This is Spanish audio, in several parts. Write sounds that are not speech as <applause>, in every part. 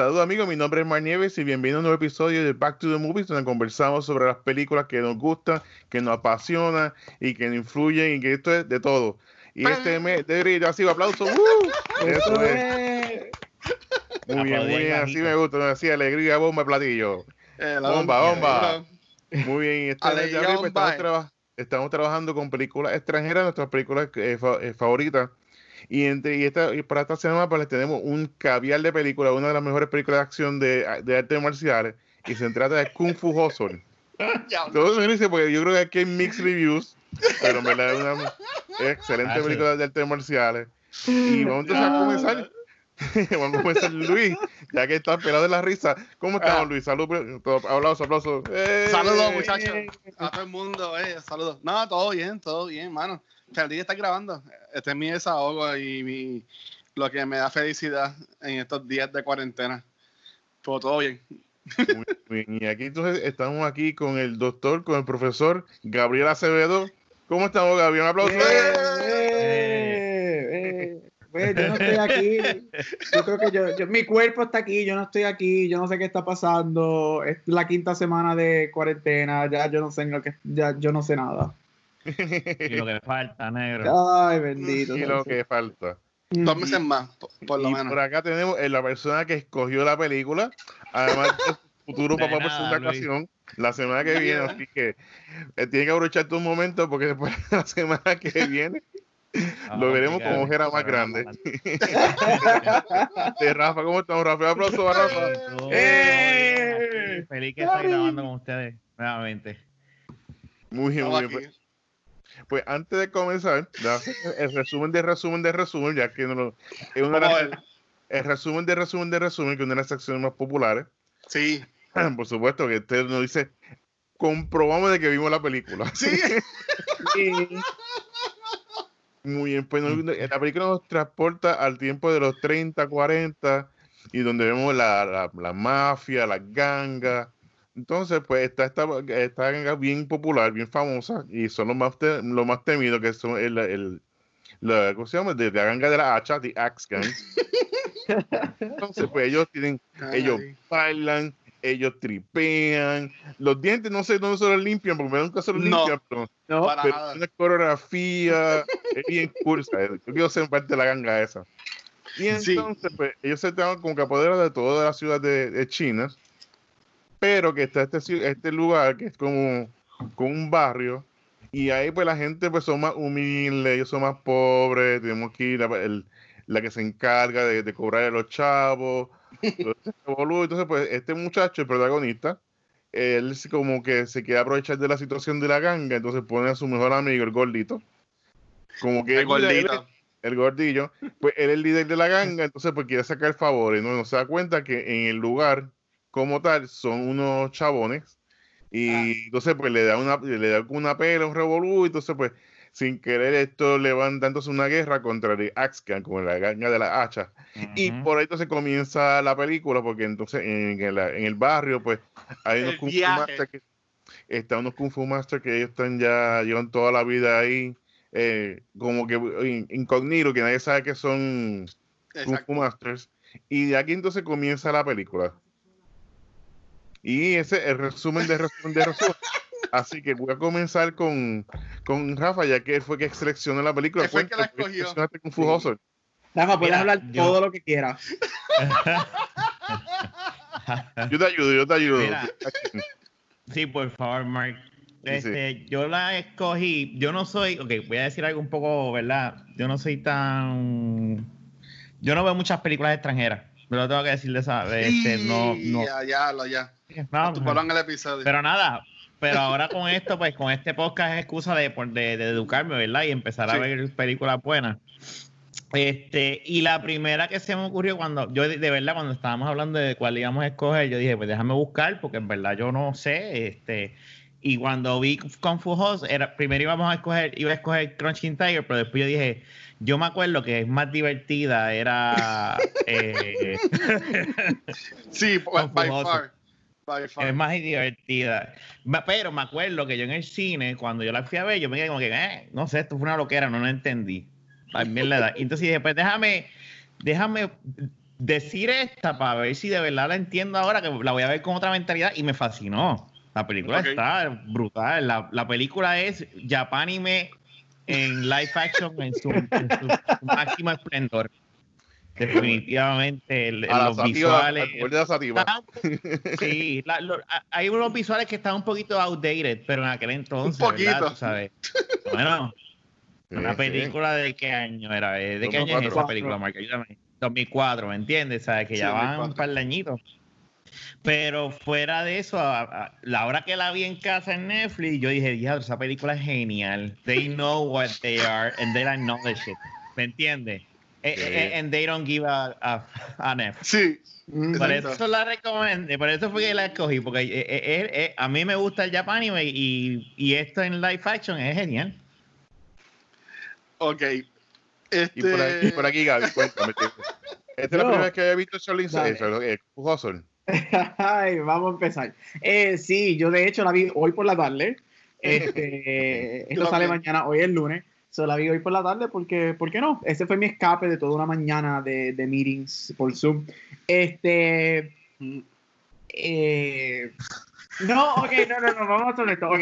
Saludos amigos, mi nombre es Mar Nieves y bienvenido a un nuevo episodio de Back to the Movies donde conversamos sobre las películas que nos gustan, que nos apasionan y que nos influyen y que esto es de todo. Y este mes, de yo sigo aplauso. ¡uh! <laughs> Eso es. Muy bien, muy bien, así me gusta, así alegría, bomba, platillo. Eh, Bomba, bomba. Muy bien, este mes de abril, pues, estamos, traba- estamos trabajando con películas extranjeras, nuestras películas eh, fa- eh, favoritas. Y, entre, y, esta, y para esta semana pues les tenemos un caviar de películas, una de las mejores películas de acción de, de artes marciales, y se trata de Kung Fu Hustle. <laughs> Todo dice porque yo creo que aquí hay mixed reviews, pero en verdad es una excelente Ah, sí. película de artes marciales. Y vamos entonces a comenzar. <laughs> vamos a comenzar, Luis, ya que está pelado de la risa. ¿Cómo estamos, Ah. Luis? Salud, todo- aplausos, aplausos. ¡Eh! Saludos, muchachos. A todo el mundo, eh, saludos. No, todo bien, todo bien, mano. Feliz de estar grabando. Este es mi desahogo y mi, lo que me da felicidad en estos días de cuarentena. Pero todo bien. Muy bien. Y aquí entonces estamos aquí con el doctor, con el profesor Gabriel Acevedo. ¿Cómo estamos, Gabriel? Un aplauso. Eh, eh, pues, yo no estoy aquí. Yo creo que yo, yo- mi cuerpo está aquí, yo no estoy aquí, yo no sé qué está pasando. Es la quinta semana de cuarentena, ya yo no sé ni lo que, ya yo no sé nada. Y lo que falta, negro. Ay, bendito. y lo que falta. Dos meses más, por, por lo y menos. por acá tenemos a la persona que escogió la película, además <laughs> futuro De papá por nada, segunda Luis. ocasión, la semana que viene, así que eh, tiene que aprovechar tu momento porque después de <laughs> la semana que viene lo veremos con ojera más grande. De <laughs> Rafa, ¿cómo estamos, Rafa? Un aplauso para Rafa. ¡Eh! Feliz que estoy grabando con ustedes nuevamente. Muy bien, muy bien. Pues, antes de comenzar, <laughs> el resumen de resumen de resumen, ya que no lo- es una de las- el resumen de resumen de resumen, que es una de las secciones más populares. Sí. <clears throat> Por supuesto que usted nos dice, comprobamos de que vimos la película. Sí. <laughs> Muy bien, pues nos- la película nos transporta al tiempo de los 30, 40, y donde vemos la, la, la mafia, las gangas. Entonces, pues está esta, esta ganga bien popular, bien famosa, y son los más, te- los más temidos, que son el, el, la, ¿cómo se llama? De, la ganga de la hacha, The Axe Gang. Entonces, pues ellos tienen, ellos Ay. bailan, ellos tripean, los dientes no sé dónde se los limpian, porque nunca se los No. limpian, pero No, Para pero nada. una coreografía es bien cool, ¿sabes? Yo quiero ser parte de la ganga esa. Y Sí. entonces, pues, ellos se estaban como que apoderan de toda la ciudad de, de China, pero que está este, este lugar que es como, como un barrio, y ahí pues la gente pues son más humildes, ellos son más pobres, tenemos que ir a el- la que se encarga de, de cobrar a los chavos, <laughs> revolú. entonces pues este muchacho, el protagonista, él como que se quiere aprovechar de la situación de la ganga, entonces pone a su mejor amigo, el gordito, como que El gordito. el gordillo, pues él es el líder de la ganga, entonces pues quiere sacar favores, ¿no? No se da cuenta que en el lugar como tal son unos chabones y Ah. entonces pues le da una le da una pela, un revolú, y entonces pues sin querer esto le van dándose una guerra contra el Axcan, con la ganga de la hacha. Y por ahí entonces comienza la película, porque entonces en el, en el barrio pues hay unos Kung Fu. Master que están unos Kung Fu Master que ellos están ya, llevan toda la vida ahí, eh, como que in- incógnito, que nadie sabe que son Kung Exacto. Fu Masters. Y de aquí entonces comienza la película. Y ese es el resumen de resumen de resumen. Así que voy a comenzar con, con Rafa, ya que él fue que seleccionó la película. Fue que la Cuéntame, ¿por qué escogió. Rafa, puedes Mira, hablar yo- todo lo que quieras. Yo te ayudo, yo te ayudo. Mira. Sí, por favor, Mark. Sí, Este, Yo la escogí. Yo no soy. Ok, voy a decir algo un poco, ¿verdad? Yo no soy tan. Yo no veo muchas películas extranjeras. Pero tengo que decir de esa. de Este, no, no, Ya, ya, lo, ya. No, en el episodio. Pero nada, pero ahora con esto, pues con este podcast es excusa de, de, de educarme, ¿verdad? Y empezar a Sí. ver películas buenas. Este, y la primera que se me ocurrió cuando, yo de, de verdad, cuando estábamos hablando de cuál íbamos a escoger, yo dije, pues déjame buscar, porque en verdad yo no sé, este, Y cuando vi Kung Fu era, primero íbamos a escoger, iba a escoger Crunching Tiger, pero después yo dije, yo me acuerdo que es más divertida, era... <laughs> eh, Sí, by, far. Es más divertida. Pero me acuerdo que yo en el cine, cuando yo la fui a ver, yo me quedé como que, eh, no sé, esto fue una loquera, no lo entendí. También la edad. Y entonces dije, pues déjame, déjame decir esta para ver si de verdad la entiendo ahora, que la voy a ver con otra mentalidad y me fascinó. La película está brutal. La, la película es Japanime en live action en su, en su máximo esplendor. Definitivamente, el- A los sativa, visuales. la sí, la- lo- a- hay unos visuales que están un poquito outdated, pero en aquel entonces, Un poquito. sabes. Bueno, una Sí, película de qué año era, ¿de qué año es 2004. esa película, Marca? Ayúdame. 2004, ¿me entiendes? ¿Sabes? Que Sí, ya van 2004. un par de añitos. Pero fuera de eso, a- a- la hora que la vi en casa en Netflix, yo dije, diablo, esa película es genial. They know what they are and they acknowledge it. ¿Me entiendes? Eh, Sí. eh, and they don't give a, a, a F. Sí, Mm. Por Exacto. eso la recomendé, por eso fue que la escogí, porque eh, eh, eh, a mí me gusta el Japanime y, y esto en live action es genial. ok. Y por aquí, Este, por aquí Gaby, cuéntame. Esta es la <laughs> primera vez que había visto eh, Hustle. <laughs> Ay, vamos a empezar. Eh, sí, yo de hecho la vi hoy por la tarde. <laughs> Este, esto sale mañana, hoy es lunes. So, la vi hoy por la tarde porque, ¿por qué no? Ese fue mi escape de toda una mañana de, de meetings por Zoom. Este. eh, no, ok, no, no, no, vamos hacer esto. ok.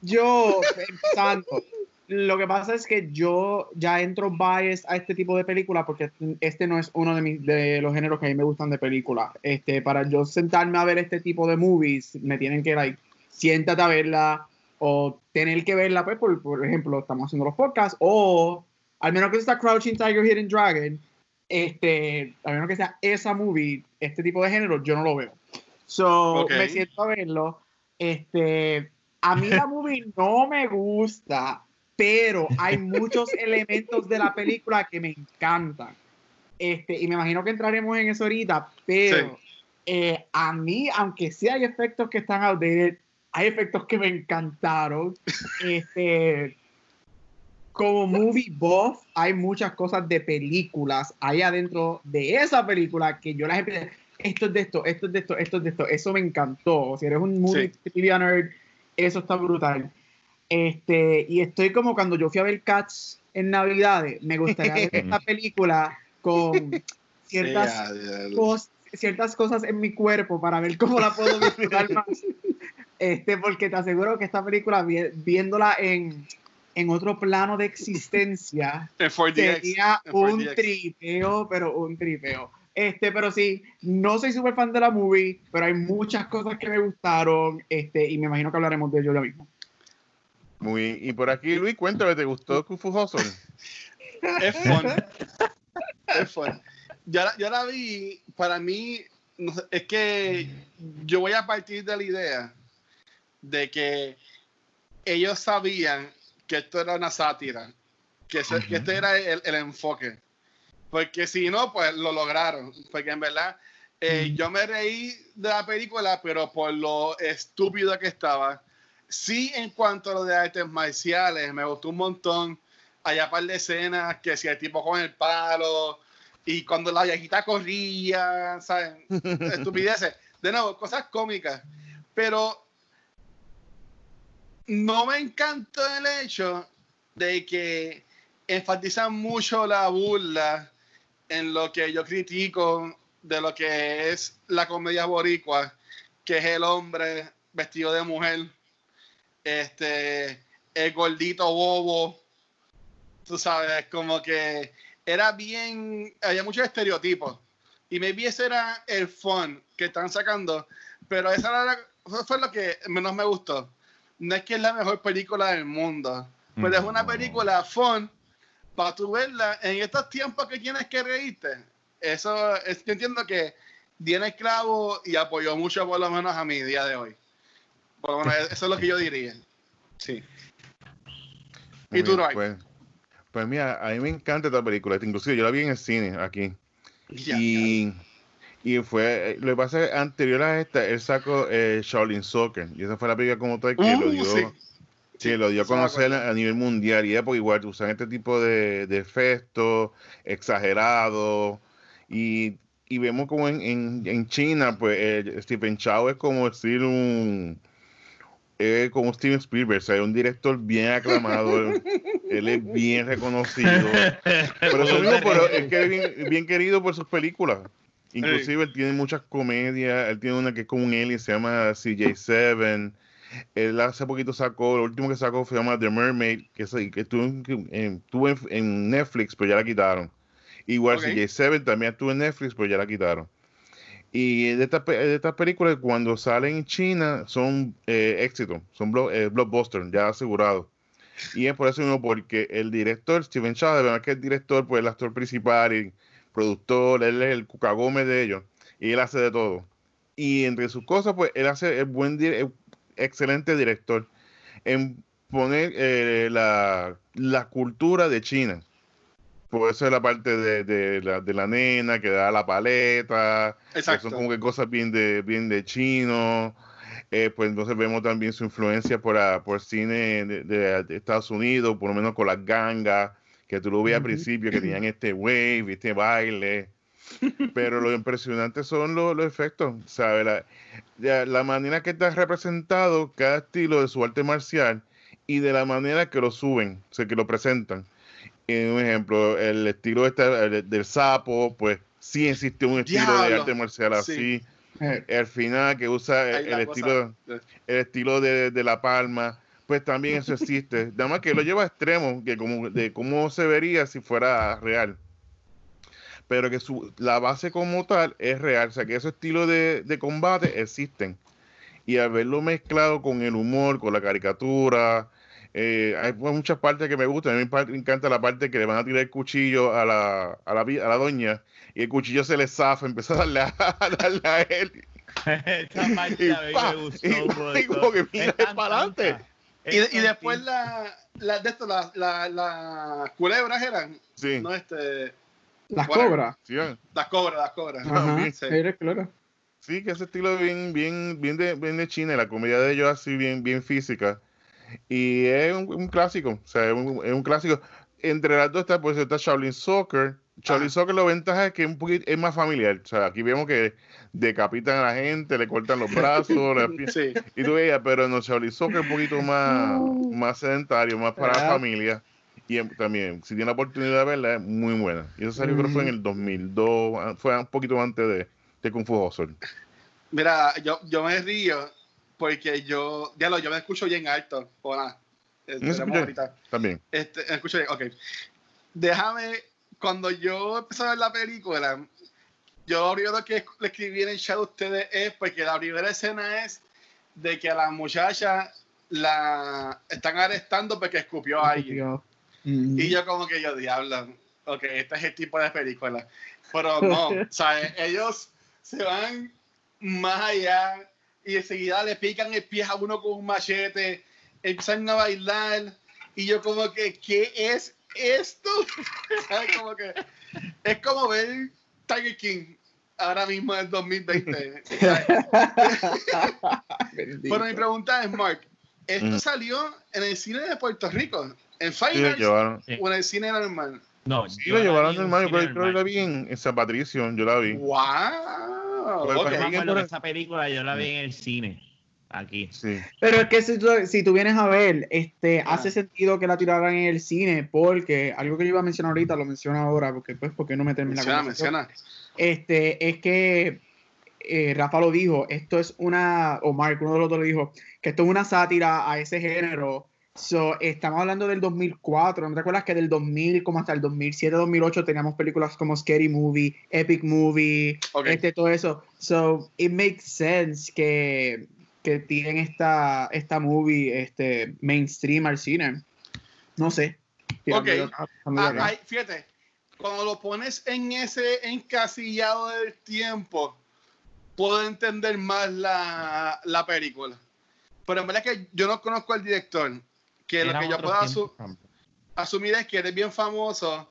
Yo, empezando, lo que pasa es que yo ya entro bias a este tipo de película porque este no es uno de, mis, de los géneros que a mí me gustan de película. Este, para yo sentarme a ver este tipo de movies, me tienen que, like, siéntate a verla o tener que verla, pues, por, por ejemplo, estamos haciendo los podcasts o al menos que sea Crouching Tiger, Hidden Dragon, este, a menos que sea esa movie, este tipo de género, yo no lo veo. So, Ok. me siento a verlo. Este, a mí la movie <laughs> no me gusta, pero hay muchos <laughs> elementos de la película que me encantan. Este, y me imagino que entraremos en eso ahorita, pero eh, a mí, aunque sí hay efectos que están outdated, hay efectos que me encantaron. Este, como movie buff, hay muchas cosas de películas ahí adentro de esa película que yo las empecé. Esto es de esto, esto es de esto, esto es de esto. Eso me encantó. Si eres un movie trivia nerd, eso está brutal. Este, y estoy como cuando yo fui a ver Cats en Navidades. Me gustaría ver esta <laughs> película con ciertas ya, ya, ya. cos- ciertas cosas en mi cuerpo para ver cómo la puedo disfrutar más. <laughs> Este, porque te aseguro que esta película, vi- viéndola en, en otro plano de existencia, En 4DX. sería un 4DX. tripeo, pero un tripeo. Este, pero sí, no soy súper fan de la movie, pero hay muchas cosas que me gustaron, este, y me imagino que hablaremos de ello ya mismo. Muy, y por aquí, Luis, cuéntame, ¿te gustó Kung Fu Hustle? Es fun. es fun. Ya, la- ya la vi, para mí, no sé, es que yo voy a partir de la idea de que ellos sabían que esto era una sátira, que, se- que este era el, el enfoque. Porque si no, pues lo lograron. Porque en verdad, eh, yo me reí de la película, pero por lo estúpido que estaba. Sí, en cuanto a lo de artes marciales, me gustó un montón. Hay un par de escenas que si el tipo con el palo y cuando la viejita corría, ¿saben? <laughs> Estupideces. De nuevo, cosas cómicas. Pero no me encantó el hecho de que enfatizan mucho la burla en lo que yo critico de lo que es la comedia boricua, que es el hombre vestido de mujer, este, el gordito bobo, tú sabes, como que era bien, había muchos estereotipos. Y maybe ese era el fun que están sacando, pero esa era eso fue lo que menos me gustó. No es que es la mejor película del mundo, pero es una No. película fun para tú verla en estos tiempos que tienes que reírte. Eso es, yo entiendo que tiene el clavo y apoyó mucho por lo menos a mi día de hoy. Por lo menos eso es lo que yo diría. Sí. Muy ¿Y tú, Ray? Pues, pues mira, a mí me encanta esta película. Inclusive yo la vi en el cine aquí. Ya, y, Y fue, eh, lo que pasa es que anterior a esta, él sacó eh, Shaolin Soccer. Y esa fue la película como tal que Uh, lo dio, sí. que lo dio a Sí, conocer a, nivel mundial. Y es porque igual usan este tipo de, de efectos exagerados. Y, y vemos como en, en, en China, pues eh, Stephen Chow es como decir un es como Steven Spielberg, o sea, es un director bien aclamado, él, él es bien reconocido. <laughs> Pero eso mismo, pero es que es bien, bien querido por sus películas. Inclusive él tiene muchas comedias, él tiene una que es como un alien, se llama CJ7. Él hace poquito sacó, lo último que sacó se llama The Mermaid, que, estuvo, en, en- estuvo en- en Netflix, pero ya la quitaron. Igual Ok. CJ7 también estuvo en Netflix, pero ya la quitaron. Y de estas de estas películas, cuando salen en China, son eh, éxitos, son eh, blockbusters, ya asegurados. Y es por eso mismo, porque el director, Steven verdad que el director, pues el actor principal y productor, él es el cucagome de ellos, y él hace de todo. Y entre sus cosas, pues él hace el buen, el excelente director en poner eh, la, la cultura de China. Por eso es la parte de, de la, de la nena que da la paleta, que Exacto. son como que cosas bien de, bien de chino. Eh, pues entonces vemos también su influencia por, por cine de, de- de Estados Unidos, por lo menos con las gangas, que tú lo veías al principio, que tenían este wave, este baile. Pero lo impresionante son los, los efectos, ¿sabes? La, la- manera que está representado cada estilo de su arte marcial y de la manera que lo suben, o sea, que lo presentan. Eh, un ejemplo, el estilo este, el del sapo, pues sí existe un estilo de Diablo. arte marcial así. Sí. Eh, El final que usa el, el estilo el estilo de, de la palma, pues también eso existe. Nada más que lo lleva a extremo, que como de cómo se vería si fuera real. Pero que su, la base como tal es real, o sea que esos estilos de, de combate existen. Y haberlo mezclado con el humor, con la caricatura, eh, hay pues, muchas partes que me gustan. A mí me encanta la parte que le van a tirar el cuchillo a la, a la, a la doña y el cuchillo se le zafa, empieza a darle a, <laughs> a darle a él. <laughs> Esta parte Y a mí pa, me gustó. y y como que mira para adelante. Y, y después la, la de esto, la, la, las culebras eran, Sí, no este, Las cobras. sí, las cobras, las cobras. Ajá. Sí, claro. Sí, que ese estilo bien, bien, bien de, bien de China, la comedia de ellos así bien, bien física. Y es un, un clásico, o sea, es un, es un clásico. Entre las dos está, pues está Shaolin Soccer. Ajá. Soccer la ventaja es que es un poquito, es más familiar. O sea, aquí vemos que decapitan a la gente, le cortan los brazos, las <laughs> pi- Sí. y tú veías, pero no, Shaolin Soccer es un poquito más, más sedentario, más para la familia. Y em- también, si tiene la oportunidad de verla, es muy buena. Y eso salió creo que fue en el 2002, ah, fue un poquito antes de, de Kung Fu Hustle. Mira, yo, yo me río porque yo, ya lo, yo me escucho bien alto. O nada. Escucha. ahorita. También. Este, me escucho bien, ok. Déjame, cuando yo empecé a ver la película, yo lo primero que le escribí en el chat a ustedes es porque la primera escena es de que a la muchacha la están arrestando porque escupió a alguien. Mm. Y yo como que yo, diablo, ok, este es el tipo de película. Pero no, <laughs> ¿sabes? Ellos se van más allá y enseguida le pican el pie a uno con un machete, empiezan a bailar y yo como que, ¿qué es esto? <laughs> Como que es como ver Tiger King ahora mismo en el 2020. ¿sabes? Bendito. <laughs> Pero mi pregunta es, Mark, ¿esto Ujú. salió en el cine de Puerto Rico? ¿En Sí, llevaron. o en el cine normal? No, Sí, yo lo llevaron normal. Yo cine creo, que la vi en, en San Patricio. Yo la vi. ¡Wow! Pero Ok. Yo me acuerdo que esa película yo la vi en el cine. Aquí. Sí. Pero es que si tú, si tú vienes a ver, este, Ah. hace sentido que la tiraran en el cine, porque algo que yo iba a mencionar ahorita lo menciono ahora, porque pues, ¿por qué no meterme en la Menciona, conversación? menciona. Este, es que eh, Rafa lo dijo, esto es una, o Mark, uno de los dos lo dijo, que esto es una sátira a ese género. So, estamos hablando del 2004, ¿no te acuerdas que del 2000 como hasta el 2007, 2008 teníamos películas como Scary Movie, Epic Movie, Ok. este, todo eso. So, it makes sense que, que tiren esta, esta movie este, mainstream al cine. No sé. Ok. Ah, fíjate, cuando lo pones en ese encasillado del tiempo, puedo entender más la, la película. Pero en verdad que yo no conozco al director, que lo Eran que yo puedo asu- asumir es que eres bien famoso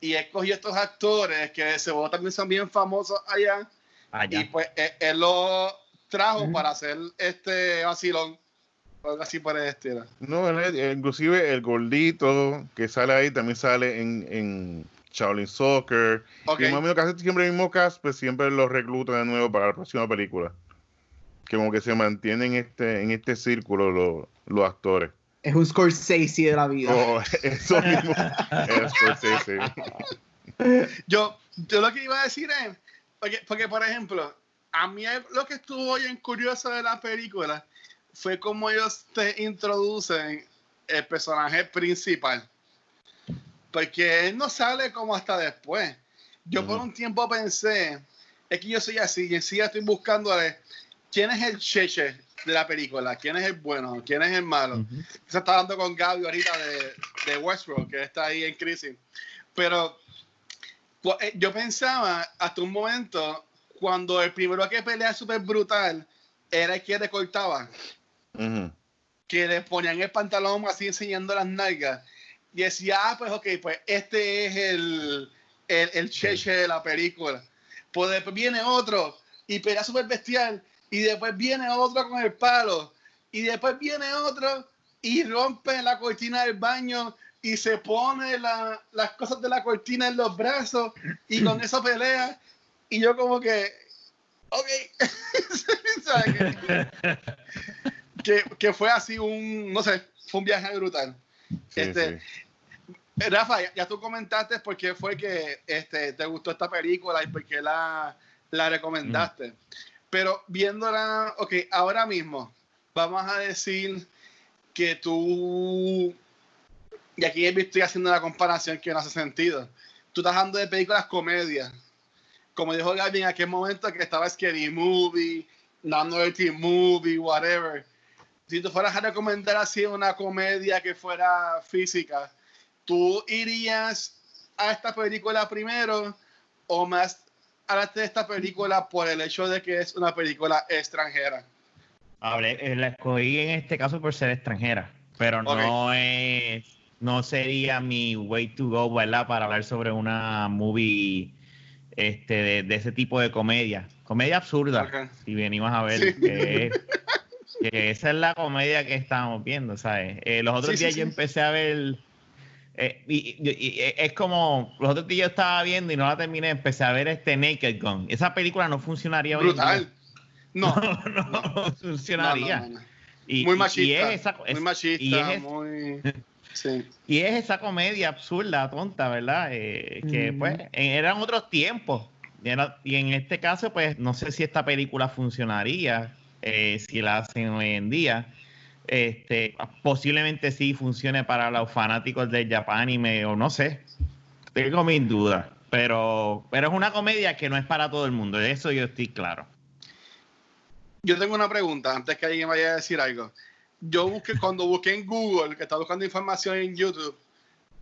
y escogí estos actores que seguro también son bien famosos allá Y Allá. pues él, él lo trajo para hacer este vacilón. o Algo así por el estilo. No, él- inclusive el gordito que sale ahí también sale en, en Shaolin Soccer. Ok. Y más o menos casi siempre el mismo cast, pues siempre los reclutan de nuevo para la próxima película. Que como que se mantienen en este, en este círculo los, los actores. Es un Scorsese de la vida. Oh, <laughs> eso mismo. es Scorsese. <laughs> Yo, yo lo que iba a decir es, porque, porque, por ejemplo, a mí lo que estuvo bien curioso de la película fue cómo ellos te introducen el personaje principal. Porque él no sale como hasta después. Yo por un tiempo pensé, es que yo soy así, y sí estoy buscándole quién es el cheche de la película, quién es el bueno, quién es el malo. Se está hablando con Gaby ahorita de, de Westworld, que está ahí en crisis. Pero cu- eh, yo pensaba hasta un momento, cuando el primero que pelea súper brutal era el que recortaba, Ujú. que le ponían el pantalón así enseñando las nalgas. Y decía, ah, pues ok, pues este es el, el, el cheche de la película. Pues después viene otro y pelea súper bestial. Y después viene otro con el palo. Y después viene otro y rompe la cortina del baño y se pone la- las cosas de la cortina en los brazos y con <clears throat> eso pelea. Y yo como que, ok. <laughs> <laughs> Que, que fue así un, no sé, fue un viaje brutal. Sí, Este, sí. Rafa, ya, ya tú comentaste por qué fue que este, te gustó esta película y por qué la, la recomendaste. Pero viéndola, ok, ahora mismo, vamos a decir que tú, y aquí estoy haciendo la comparación que no hace sentido, tú estás hablando de películas comedias. Como dijo Gaby en aquel momento que estaba Scary Movie, Minority Movie, whatever. Si tú fueras a recomendar así una comedia que fuera física, ¿tú irías a esta película primero o más a esta película por el hecho de que es una película extranjera? Hablé, eh, la escogí en este caso por ser extranjera, pero no es, no sería mi way to go, ¿verdad? Para hablar sobre una movie este, de, de ese tipo de comedia. Comedia absurda, Ok. si venimos a ver. Sí. Que, es- que esa es la comedia que estábamos viendo, ¿sabes? Eh, los otros Sí, días sí. yo empecé a ver... eh, y, y- y- y es como los otros días yo estaba viendo y no la terminé, empecé a ver este Naked Gun. Esa película no funcionaría hoy. Brutal. <laughs> No, no, no, no, funcionaría. no, no, Muy machista. y es esa, muy machista, y es- muy. <laughs> Sí. y es esa comedia absurda, tonta, ¿verdad? Eh, que Mm. pues eran otros tiempos. Y, era- y en este caso, pues no sé si esta película funcionaría, eh, si la hacen hoy en día. Este, posiblemente sí funcione para los fanáticos del Japanime o no sé. Tengo mis dudas. Pero, pero es una comedia que no es para todo el mundo. De eso yo estoy claro. Yo tengo una pregunta antes que alguien vaya a decir algo. Yo busqué, cuando busqué en Google, que estaba buscando información en YouTube,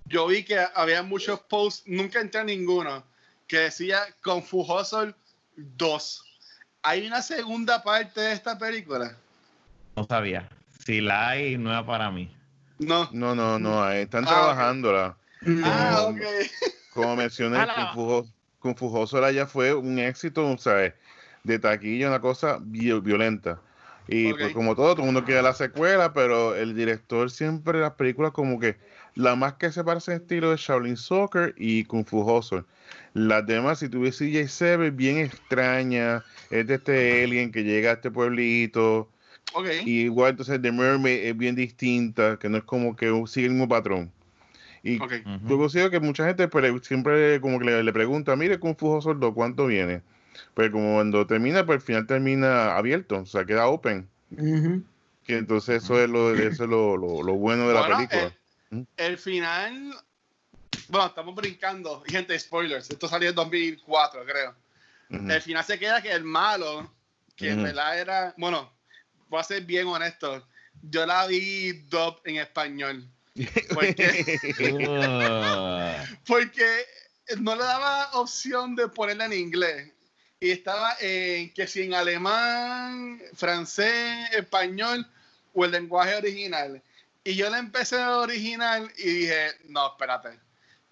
yo vi que había muchos posts, nunca entré a ninguno, que decía Kung Fu Hustle 2. ¿Hay una segunda parte de esta película? No sabía. Si la hay, no era para mí. No. No, no, no, ahí están Ah, trabajándola. Ah, No. ok. Como mencioné. Kung Fu Kung Fu Hustle ya fue un éxito, ¿sabes? De taquilla, una cosa vi- violenta. Y pues como todo, todo el mundo quiere la secuela, pero el director siempre las películas como que la más que se parece en estilo de Shaolin Soccer y Kung Fu Hustle. Las demás, si tuviese CJ7, bien extraña, es de este alien que llega a este pueblito, y igual entonces The Mermaid es bien distinta, que no es como que sigue el mismo patrón. Y Ok. Ujú. yo consigo que mucha gente pues, siempre como que le, le pregunta, mire, Kung Fu Hustle 2, ¿cuánto viene? Pues como cuando termina, pues al final termina abierto, o sea, queda open. Que entonces eso es lo, eso es lo, lo- lo bueno de la película. el, el final. Bueno, estamos brincando. Gente, spoilers. Esto salió en 2004, creo. El final se queda que el malo, que en verdad era. Bueno, voy a ser bien honesto. Yo la vi dub en español. Porque, Uh, <laughs> <laughs> porque no le daba opción de ponerla en inglés. Y estaba en que si en alemán, francés, español o el lenguaje original. Y yo la empecé original y dije, no, espérate.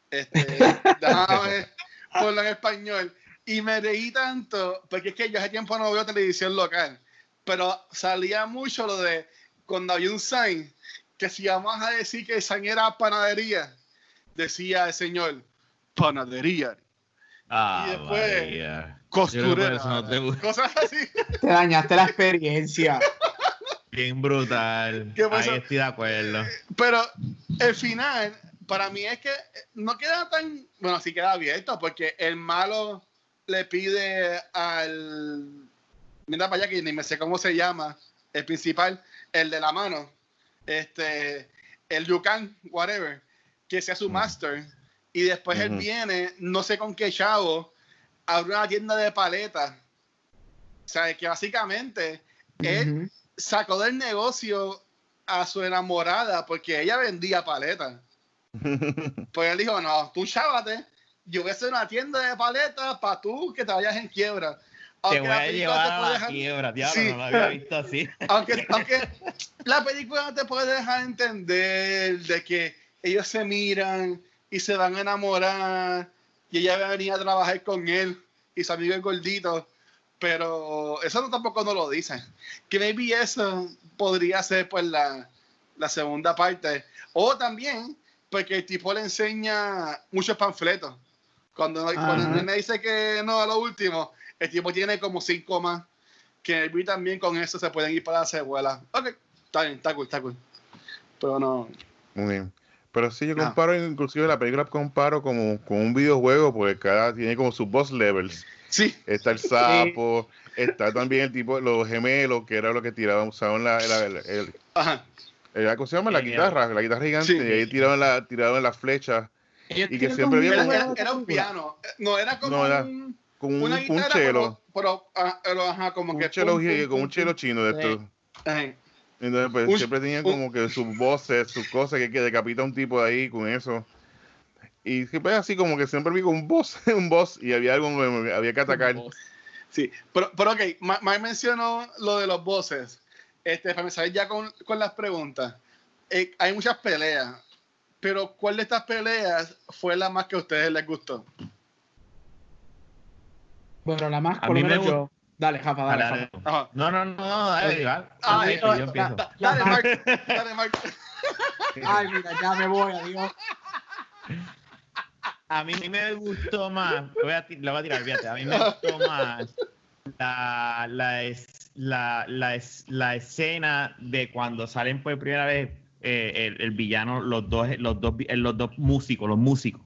Este, <laughs> déjame ponerlo en español. Y me reí tanto, porque es que yo hace tiempo no veo televisión local, pero salía mucho lo de cuando había un sign, que si vamos a decir que el sign era panadería, decía el señor, panadería. Ah, y después, María. Costurera. No te. <laughs> Cosas así. Te dañaste la experiencia. Bien brutal. Ahí estoy de acuerdo. Pero el final, para mí es que no queda tan. Bueno, sí queda abierto, porque el malo le pide al. Mira para allá que ni me sé cómo se llama. El principal, el de la mano. Este. El Yukan, whatever. Que sea su Ujú. master. Y después él Ujú. viene, no sé con qué chavo, abre una tienda de paletas. O sea, que básicamente él Ujú. sacó del negocio a su enamorada porque ella vendía paletas. <laughs> Pues él dijo, no, tú chávate, yo voy a hacer una tienda de paletas para tú que te vayas en quiebra. Te Aunque voy la a película llevar te a puede la dejar- quiebra, diablo, Sí. no lo había visto así. <laughs> aunque, aunque la película no te puede dejar entender de que ellos se miran y se van a enamorar y ella va a venir a trabajar con él y su amigo es gordito, pero eso no, tampoco no lo dicen. Que maybe eso podría ser pues la, la segunda parte. O también porque el tipo le enseña muchos panfletos. Cuando, cuando nene dice que no a lo último, el tipo tiene como cinco más que vi también con eso se pueden ir para la secuela. Ok, está bien, está cool, está cool. Pero no. Muy bien. Pero sí, yo Ah. comparo, inclusive la película comparo como con un videojuego, porque cada tiene como sus boss levels. Sí, Está el sapo, está también el tipo, los gemelos, que era lo que tiraban, usaban la, la- el, el- ajá. el- ¿cómo se llama? La guitarra, la guitarra gigante, Sí. y ahí tiraban la, tiraban las flechas Y que siempre Era, era- era un piano. No, era como No, era un- con un, una un guitarra, chelo, pero, pero, pero, ajá, como un que. chelo, pum, pum, gi- con pum, un chelo chino de Sí. estos. Ajá. Entonces, pues, siempre tenían un- como que sus voces, sus cosas, que, que decapita a un tipo de ahí con eso. Y siempre así como que siempre vi con un boss, <laughs> un boss, y había algo que había que atacar. Sí, pero, pero ok, Mike mencionó lo de los bosses. Este, para empezar ya con, con las preguntas. Eh, hay muchas peleas, pero ¿cuál de estas peleas fue la más que a ustedes les gustó? Bueno, la más, A por lo me menos yo. Dale, Jafa, dale, Dale. No, no, no, no, dale, dale. Ah, Yo empiezo, yo empiezo. da- Dale, Mark. Dale, Mark. <laughs> Ay, mira, ya me voy, adiós. A mí me gustó más, lo voy a, ti- lo voy a tirar, fíjate, a mí me gustó más la, la, es- la, la, es- la escena de cuando salen por primera vez eh, el, el villano, los dos, los dos, los dos músicos, los músicos,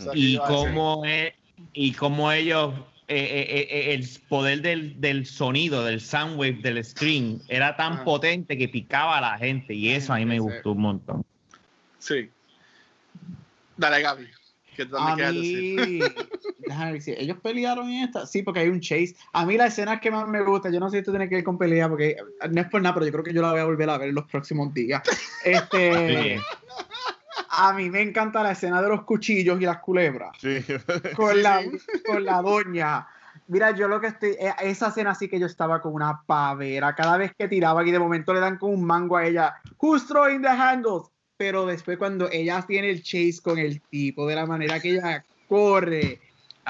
Ujú. y cómo, es- y cómo ellos, eh, eh, eh, el poder del, del sonido, del soundwave, del screen, era tan Ajá. potente que picaba a la gente, y eso a mí me Sí. gustó un montón. Sí. Dale, Gaby. A decir. mí, <laughs> déjame ver si ellos pelearon en esta. Sí, porque hay un chase. A mí la escena que más me gusta, yo no sé si esto tiene que ver con pelea, porque no es por nada, pero yo creo que yo la voy a volver a ver en los próximos días. <laughs> Este, Sí. A mí me encanta la escena de los cuchillos y las culebras. Sí. <laughs> Con, la, sí. con la doña. Mira, yo lo que estoy. eh, Esa escena sí que yo estaba con una pavera. Cada vez que tiraba y de momento le dan con un mango a ella. Who's throwing the handles? Pero después, cuando ella tiene el chase con el tipo, de la manera que ella corre.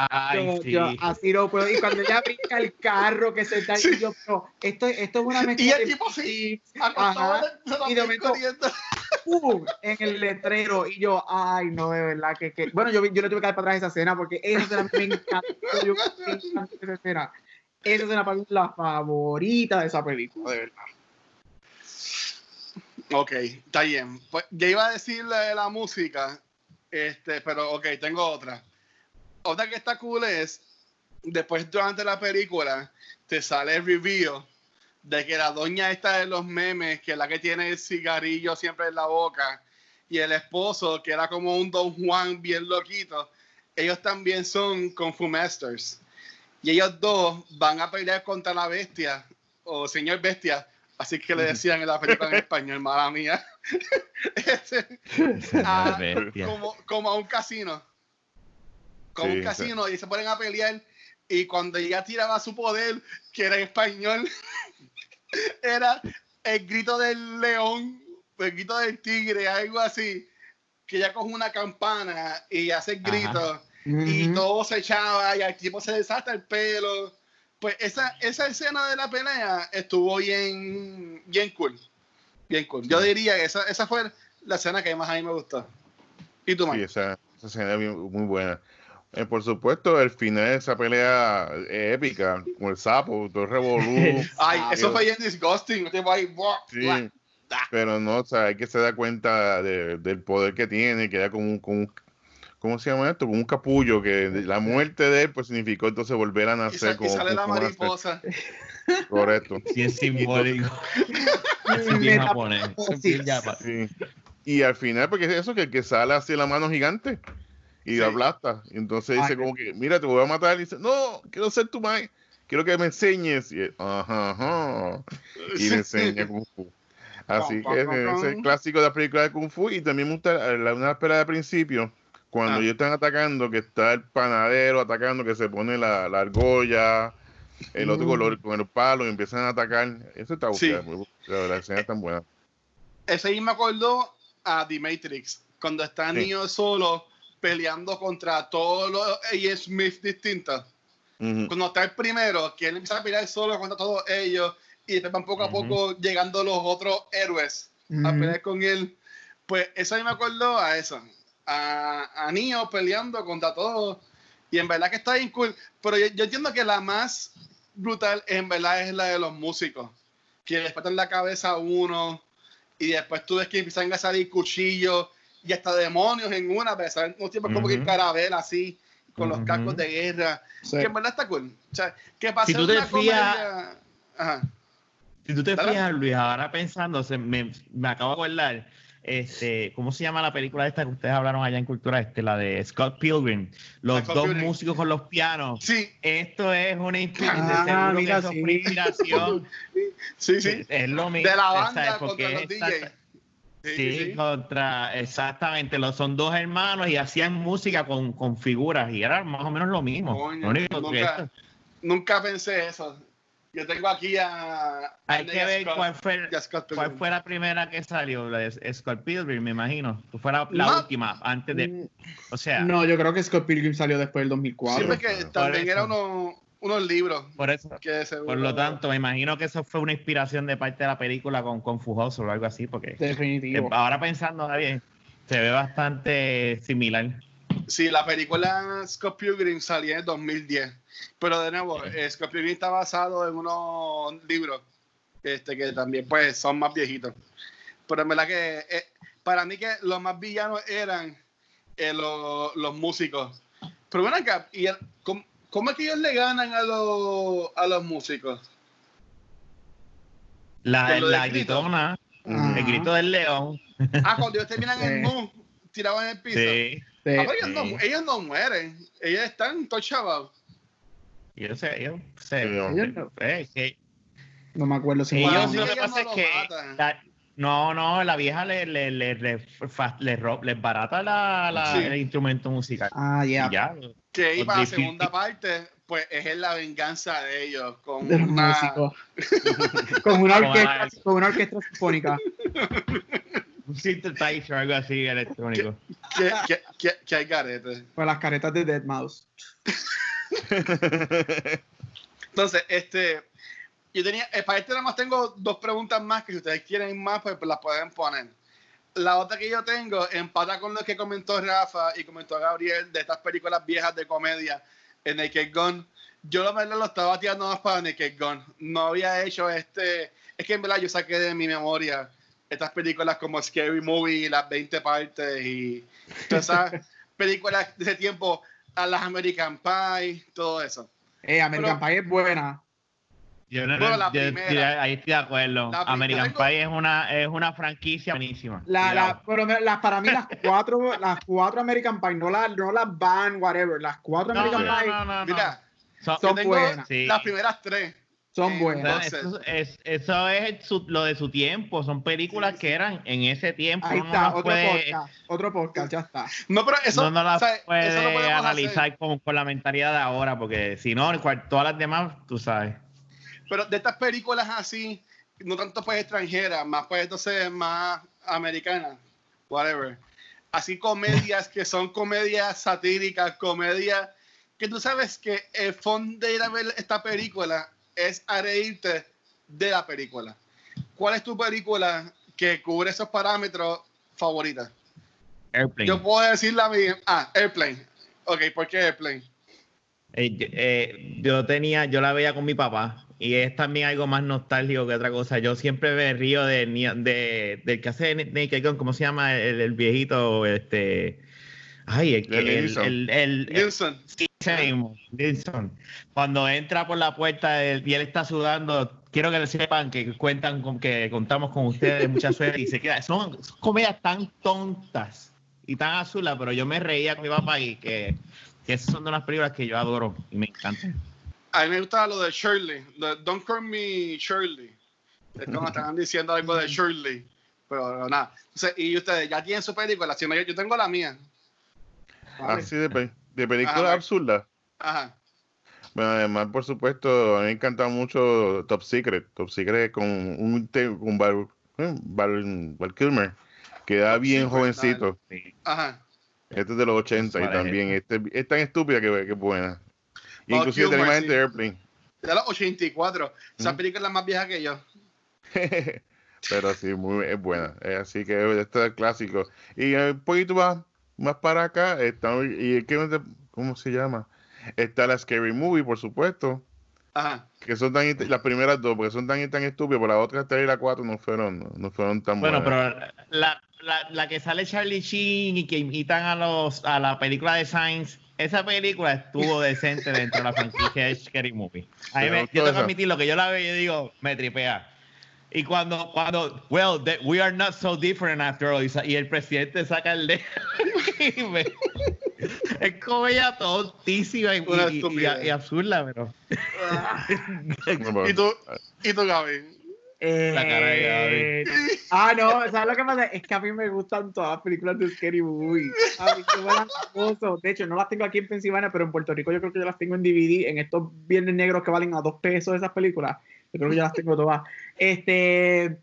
Ay, yo, sí. yo así no puedo. Y cuando ella brinca el carro que se está. Sí. Y yo, pero esto, esto es una mezcla. Y el de tipo sí, ajá, y de momento-. ¡pum! en el letrero y yo, ay, no, de verdad que, que- bueno, yo, yo le tuve que dar para atrás esa escena porque esa escena me encantó, yo me encantó esa escena. Esa escena para mí es la favorita de esa película, de verdad. Ok, está bien. Pues, ya iba a decir la la música, este, pero ok, tengo otra. Otra que está cool es, después durante la película, te sale el review de que la doña esta de los memes, que es la que tiene el cigarrillo siempre en la boca, y el esposo, que era como un Don Juan bien loquito, ellos también son Kung Fu Masters. Y ellos dos van a pelear contra la bestia, o señor bestia, así que le decían en la película en español, mala mía. <laughs> Este, Bestia. como, como a un casino. Como Sí, un casino, y se ponen a pelear. Y cuando ella tiraba su poder, que era en español, <laughs> era el grito del león, el grito del tigre, algo así. Que ella coge una campana y hace el Ajá. grito. y Ujú. todo se echaba y al tipo se desata el pelo. Pues esa, esa escena de la pelea estuvo bien, bien cool. Bien cool. Yo diría que esa, esa fue la escena que más a mí me gustó. ¿Y tú, Sí, Mike? esa, esa escena es muy buena. Eh, por supuesto, el final de esa pelea eh, épica, con el sapo, todo <laughs> el revolú. Ay, eso fue bien disgusting. Sí, pero no, o sea, hay que se da cuenta de- del poder que tiene, queda como un, como un- ¿cómo se llama esto? Como un capullo, que la muerte de él, pues significó entonces volver a Y, nacer y como sale la como nacer. mariposa. Correcto. <laughs> Sí, es simbólico. <laughs> Sí. Y al final, porque es eso, que el que sale así la mano gigante y Sí. la aplasta. Y entonces dice como que, mira, te voy a matar. Y dice, no, quiero ser tu madre. Quiero que me enseñes. Y, él, ajá, ajá. y le enseña Kung Fu. Así que es pam. clásico de la película de Kung Fu. Y también me gusta la- una espera de principio, cuando Ah. ellos están atacando, que está el panadero atacando, que se pone la, la argolla, el otro Mm. color con el palo y empiezan a atacar. Eso está Sí. muy- la escena es tan buena. Ese ahí me acordó a The Matrix, cuando está Sí. niño solo peleando contra todos los A. Smith distintos. Ujú. Cuando está el primero, que él empieza a pelear solo contra todos ellos, y después van poco a poco llegando los otros héroes a pelear con él. Pues eso ahí me acordó a eso. A, a Neo peleando contra todos. Y en verdad que está bien cool. Pero yo, yo entiendo que la más brutal en verdad es la de los músicos. Que les patan la cabeza a uno. Y después tú ves que empiezan a salir cuchillos y hasta demonios en una. Pero saben unos tiempos como que Ujú. carabel así. Con los Ujú. cascos de guerra. Sí. Que en verdad está cool. O sea, que pasa Si tú te una fijas- comedia. Ajá. Si tú te Dale. fijas, Luis, ahora pensando, se me, me acabo de acordar, este, ¿cómo se llama la película esta que ustedes hablaron allá en Cultura Este? La de Scott Pilgrim. Los Scott dos Pilgrim. músicos con los pianos. Sí, Esto es una inspiración. Ah, que mira, sí. inspiración. <laughs> sí, sí. Es lo mismo. De la o sea, banda porque contra los DJs. Sí, Sí, sí, sí. contra, exactamente, los, son dos hermanos y hacían música con, con figuras y era más o menos lo mismo. Coño, Lo único que nunca- esto- Nunca pensé eso. Yo tengo aquí a. hay a que ver Scott- cuál fue, cuál fue la primera que salió, la de Scott Pilgrim, me imagino. Fue la, la No. última, antes de, o sea, No, yo creo que Scott Pilgrim salió después del 2004. Sí, porque también eso. eran unos, libros. por eso. Que Por lo tanto, me imagino que eso fue una inspiración de parte de la película con Confujoso o algo así, porque eh, Definitivo. ahora pensando bien, se ve bastante similar. Sí, la película Scott Pilgrim salió en 2010. Pero de nuevo, eh, Scott Pilgrim está basado en unos libros este, que también pues son más viejitos. Pero en verdad que eh, para mí que los más villanos eran eh, los, los músicos. Pero ven acá, ¿y el- cómo, cómo es que ellos le ganan a los, a los músicos? La, la gritona, Ajá. el grito del león. Ah, cuando ellos terminan mu, tirados en el piso. Sí. Sí. Ah, ellos, no, ellos no mueren, ellos están todos chavados. Yo sé, yo sé. No, Eh, que no me acuerdo si ellos lo que no pasa es los que la- no, no, la vieja le, le, le, le, le barata la, la- Sí. el instrumento musical. Ah, ya. Y ya. Que iba Los a la segunda parte, pues es en la venganza de ellos con De una... músicos. <laughs> con, una orquesta, con una orquesta sinfónica. Un synthesizer o algo así electrónico. que, que, que, que hay garete. Con las caretas de Dead Mouse. <laughs> Entonces, este, yo tenía, eh, para este nada más tengo dos preguntas más que si ustedes quieren más, pues, pues las pueden poner. La otra que yo tengo empata con lo que comentó Rafa y comentó Gabriel de estas películas viejas de comedia en Naked Gun. Yo la verdad lo estaba tirando más para Naked Gun. No había hecho este. Es que en verdad yo saqué de mi memoria estas películas como Scary Movie, las 20 partes y todas esas <laughs> películas de ese tiempo, a las American Pie, todo eso. Eh, American Pero- Pie es buena. Yo no, Bueno, la yo primera. ahí estoy de acuerdo. La American Pie es una, es una franquicia buenísima. La, la, pero las- para mí las cuatro, las cuatro American Pie, no las no las Van, whatever, las cuatro no, American Pie no, no, no. Mira, Son- son buenas. Sí. las primeras tres. son Eh, buenas. eso, es, eso es su- lo de su tiempo. Son películas que eran en ese tiempo. Ahí está, otro puede, podcast, otro podcast, ya está. No, pero eso, no, no las o sea, eso puede lo podemos analizar con, con la mentalidad de ahora, porque si no, todas las demás, tú sabes. Pero de estas películas así, no tanto pues extranjeras, más pues entonces más americanas, whatever. así comedias que son comedias satíricas, comedias que tú sabes que el fondo de ir a ver esta película es a reírte de la película. ¿Cuál es tu película que cubre esos parámetros favorita? Airplane. Yo puedo decir la mía. Ah, Airplane. Ok, ¿por qué Airplane? Eh, eh, yo tenía, yo la veía con mi papá y es también algo más nostálgico que otra cosa. Yo siempre me río de, Ni- de- del que hace Naked Gun, ¿cómo se llama? El, el viejito, este. Ay, el, Leslie el, Nielsen. el, el- el- Nilsson. Cuando entra por la puerta él- y él está sudando, quiero que le sepan que cuentan con que contamos con ustedes, mucha <laughs> suerte y se queda. Son, son comedias tan tontas y tan azulas, pero yo me reía con mi papá y que, que esas son de las películas que yo adoro y me encantan. A mí me gusta lo de Shirley. de Don't Call Me Shirley. Es como <laughs> estaban diciendo algo de Shirley. Pero nada. Entonces, y ustedes ya tienen su película. Si no, yo, yo tengo la mía. Vale. Así de, pe- de películas Ajá. Bueno, además, por supuesto, a mí me encanta mucho Top Secret. Top Secret con un, un Val, Val- Val Kilmer, que da Top bien Secret, jovencito. Ajá. Este es de los 80 y ¿Cuál es también este, es tan estúpida que, que es buena. Inclusive Kilmer, tenemos sí. gente de Airplane. De los 84. Esa película es más vieja que yo. <laughs> Pero sí, muy, es buena. Eh, así que este es el clásico. Y eh, un poquito más, más para acá, está, y, ¿qué- ¿cómo se llama? Está la Scary Movie, por supuesto. Ajá. Que son tan, las primeras dos, porque son tan y tan estúpidas, pero las otras tres y la cuatro no fueron, no, no fueron tan Bueno, buenas. pero la, la, la que sale Charlie Sheen y que invitan a los a la película de Science, esa película estuvo decente dentro de la franquicia de Scary Movie. A mí ¿Te me, gustó yo tengo que admitir lo que yo la veo y digo, me tripea. Y cuando, cuando, well, we are not so different after all, y, el presidente saca el dedo <laughs> me- es como ella tontísima y, Una y- y- estupidez. y absurda, pero pero- <laughs> ¿Y tú, ¿Y tú, Gaby? La cara de Eh, Ah, no, ¿sabes lo que pasa? Es que a mí me gustan todas las películas de Scary Movie. A mí me dan cosas. De hecho, no las tengo aquí en Pensilvania, pero en Puerto Rico yo creo que yo las tengo en DVD, en estos viernes negros que valen a dos pesos esas películas. Yo creo que ya las tengo todas. Este.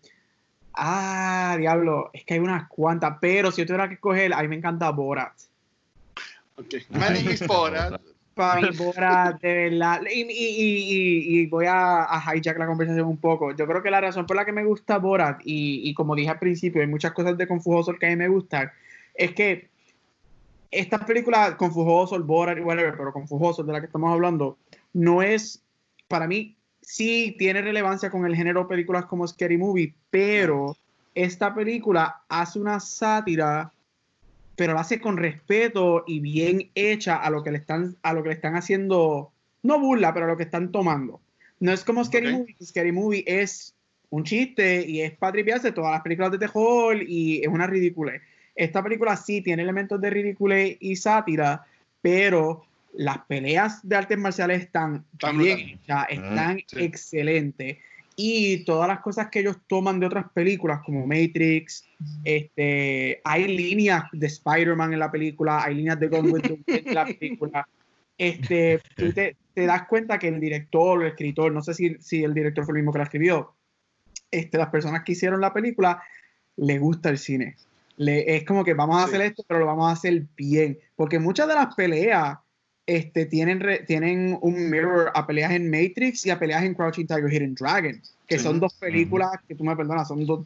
Ah, diablo, es que hay unas cuantas, pero si yo tuviera que escoger, a mí me encanta Borat. Ok. My name is Borat. Para mí, Borat, <laughs> de verdad. Y, y- y- y- voy a, a hijack la conversación un poco. Yo creo que la razón por la que me gusta Borat, y, como dije al principio, hay muchas cosas de Confujoso que a mí me gustan, es que estas películas, Confujoso, Borat y whatever, pero Confujoso, de la que estamos hablando, no es, para mí, sí tiene relevancia con el género de películas como Scary Movie, pero esta película hace una sátira pero lo hace con respeto y bien hecha a lo que le están, a lo que le están haciendo, no burla, pero a lo que están tomando. No es como Scary Ok. Movie, Scary Movie es un chiste y es para tripearse todas las películas de terror y es una ridícula. Esta película sí tiene elementos de ridícula y sátira, pero las peleas de artes marciales están Están bien brutales. hechas, están sí. excelentes. Y todas las cosas que ellos toman de otras películas, como Matrix, este, hay líneas de Spider-Man en la película, hay líneas de Gone with the Wind en la película. Este, tú te, te das cuenta que el director o el escritor, no sé si, si el director fue el mismo que la escribió, este, las personas que hicieron la película, le gusta el cine. Le, es como que vamos a Sí. hacer esto, pero lo vamos a hacer bien. Porque muchas de las peleas este, tienen, re- tienen un mirror a peleas en Matrix y a peleas en Crouching Tiger Hidden Dragon, que Sí. son dos películas, que tú me perdonas, son dos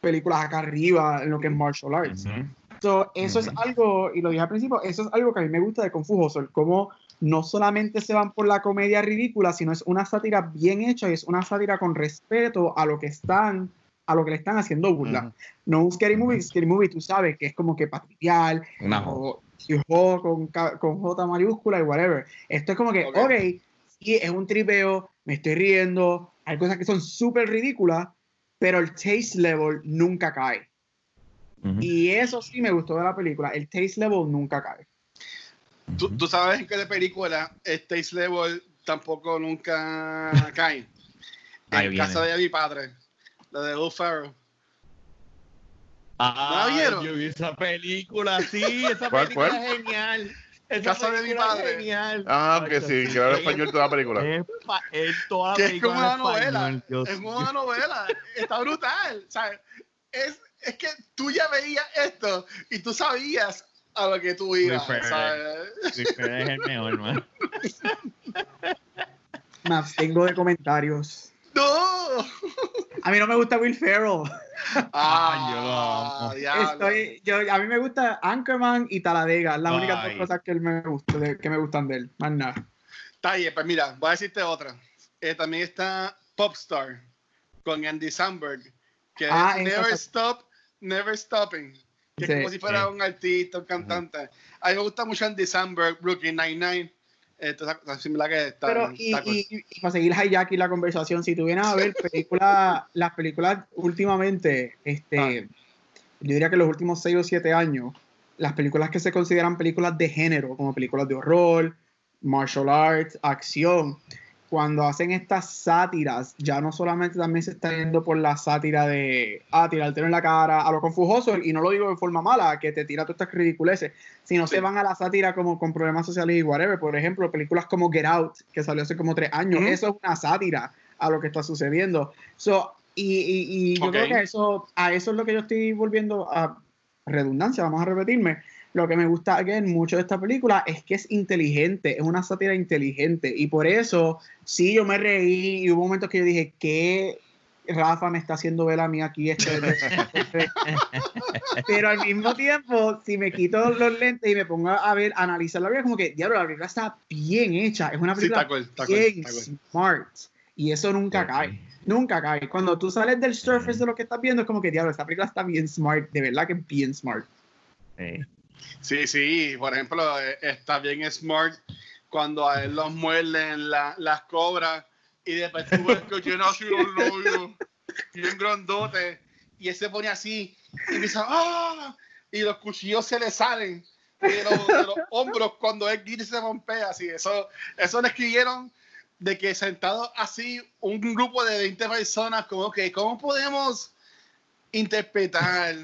películas acá arriba en lo que es martial arts. Ujú. So, eso es Ujú. algo, y lo dije al principio, eso es algo que a mí me gusta de Confujoso, el cómo no solamente se van por la comedia ridícula, sino es una sátira bien hecha y es una sátira con respeto a lo que están, a lo que le están haciendo burla. No un scary movie, scary movie tú sabes que es como que patriarcal, Una o y jo con, con J mayúscula y whatever. Esto es como que, Ok. ok, sí, es un tripeo, me estoy riendo, hay cosas que son súper ridículas, pero el taste level nunca cae. Y eso sí me gustó de la película. El taste level nunca cae. ¿Tú, tú sabes en qué de película el taste level tampoco nunca cae. Ahí En viene. casa de mi padre, la de Will Ferrell. Ah, yo vi esa película, sí, esa ¿Cuál, película cuál? es genial. Esa Casa de mi película padre. genial. Ah, que sí, que habla español toda la película. Es, pa- es toda la Que es película como una en novela. español, Es como una novela. Está brutal. ¿sabes? es, es que tú ya veías esto y tú sabías a lo que tú ibas. ¿sabes? Es el mejor, man. Me abstengo de comentarios. ¡No! A mí no me gusta Will Ferrell. <laughs> Ah, yo lo amo. diablo. Estoy, yo, a mí me gusta Anchorman y Taladega. Las únicas dos cosas que, él me gusta, de- que me gustan de él. Más nada. Está bien, pues mira, voy a decirte otra. Eh, también está Popstar con Andy Samberg, que Ah, es Never Stop, Never Stopping. Que Sí, es como si fuera sí. un artista, un cantante. A mí me gusta mucho Andy Samberg, Brooklyn Nine-Nine. Que está. Pero, y, está y, y para seguir hijacking la conversación, si tú vienes a ver <laughs> películas, las películas últimamente, este, Ah. yo diría que los últimos 6 o 7 años, las películas que se consideran películas de género, como películas de horror, martial arts, acción, cuando hacen estas sátiras, ya no solamente también se está yendo por la sátira de, ah, tirarte en la cara a lo confujoso, y no lo digo de forma mala, que te tira todas estas ridiculeces, sino Sí. se van a la sátira como con problemas sociales y whatever. Por ejemplo, películas como Get Out, que salió hace como tres años, eso es una sátira a lo que está sucediendo. So, y, y- y yo creo que eso, a eso es lo que yo estoy volviendo a redundancia, vamos a repetirme. Lo que me gusta again, mucho de esta película es que es inteligente, es una sátira inteligente. Y por eso, sí, yo me reí y hubo momentos que yo dije, ¿qué Rafa me está haciendo ver a mí aquí? Este, <laughs> pero al mismo tiempo, si me quito los lentes y me pongo a ver, a analizar la película, como que, diablo, la película está bien hecha. Es una Sí, película está cool, bien cool. smart. Y eso nunca Sí. cae. Nunca cae. Cuando tú sales del surface de lo que estás viendo, es como que, diablo, esta película está bien smart. De verdad que es bien smart. Sí. Sí, sí, por ejemplo, eh, está bien smart cuando a él los muerden la- las cobras y después tú ves que tiene así los labios bien grandote y él se pone así y empieza ¡ah! y los cuchillos se le salen de los, de los hombros cuando él grita se rompea así. Eso, eso lo escribieron de que sentado así un grupo de 20 personas como que ¿cómo podemos interpretar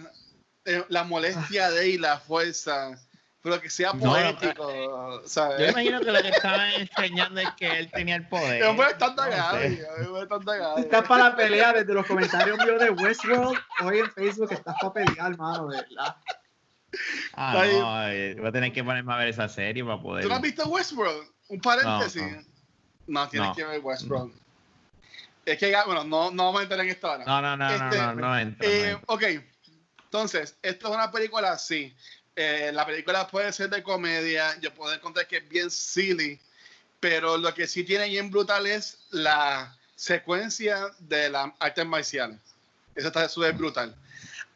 eh, la molestia de él y la fuerza, pero que sea No, poético, ¿sabes? Yo imagino que lo que estaban enseñando es que él tenía el poder. No sé. tagado. Estás para la pelea desde los comentarios míos de Westworld. Hoy en Facebook estás para pelear, hermano, de verdad. Ah, no, eh, voy a tener que ponerme a ver esa serie para poder. ¿Tú no has visto Westworld? Un paréntesis. No, No, tienes No. que ver Westworld. Es que, bueno, no, no vamos a entrar en esto ahora. No, no, no, Este, no, no, no entra. no Eh, entra. ok, entonces, esto es una película así. Eh, la película puede ser de comedia, yo puedo encontrar que es bien silly, pero lo que sí tiene bien brutal es la secuencia de las artes marciales. Eso está súper brutal.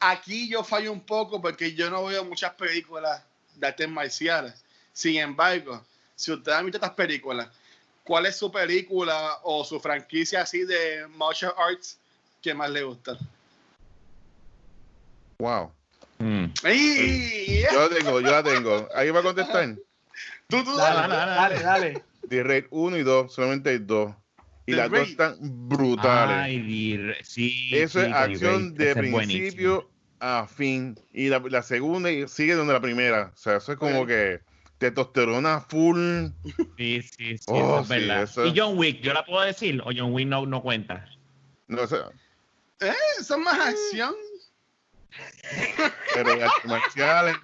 Aquí yo fallo un poco porque yo no veo muchas películas de artes marciales. Sin embargo, si ustedes han visto estas películas, ¿cuál es su película o su franquicia así de martial arts que más le gusta? Wow. Mm. ¡Ay! Yo la tengo, yo la tengo. Ahí va a contestar. Tú, tú, Dale, dale. dale, dale. dale. The Raid 1 y 2, solamente hay dos. Y The las dos están brutales. Ay, sí. Eso sí, es acción Raid, de principio a fin. Y la, la segunda sigue donde la primera. O sea, eso es como que testosterona full. Sí, sí, sí, Oh, eso es sí, verdad. eso- Y John Wick, ¿yo la puedo decir? ¿O John Wick no, no cuenta? No sé, Eh, Eso es más acción. Pero las artes marciales.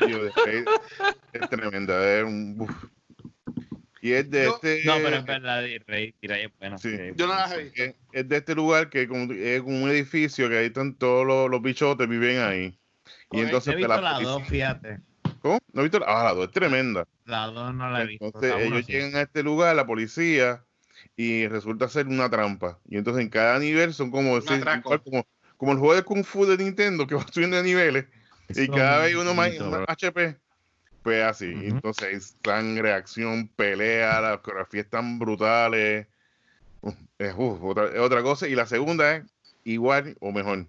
Raid es tremenda. Es un, uf. Y es de Yo- este. No, pero es verdad, tira es bueno. Sí. Yo no las he visto. Es, es de este lugar que es como un edificio que ahí están todos los, los bichotes viven ahí. Y entonces He pues, visto la las dos, fíjate. ¿Cómo? ¿No has visto? la- Ah, la dos es tremenda. Las dos no la he visto. Entonces la ellos sí. llegan a este lugar, la policía, y resulta ser una trampa. Y entonces en cada nivel son como, igual como, como el juego de Kung Fu de Nintendo que <laughs> va subiendo de niveles. Y Son cada vez uno más, más. HP. Pues así. Ujú. Entonces hay sangre, acción, pelea, las coreografías están brutales. Es, uf, otra, es otra cosa. Y la segunda es igual o mejor.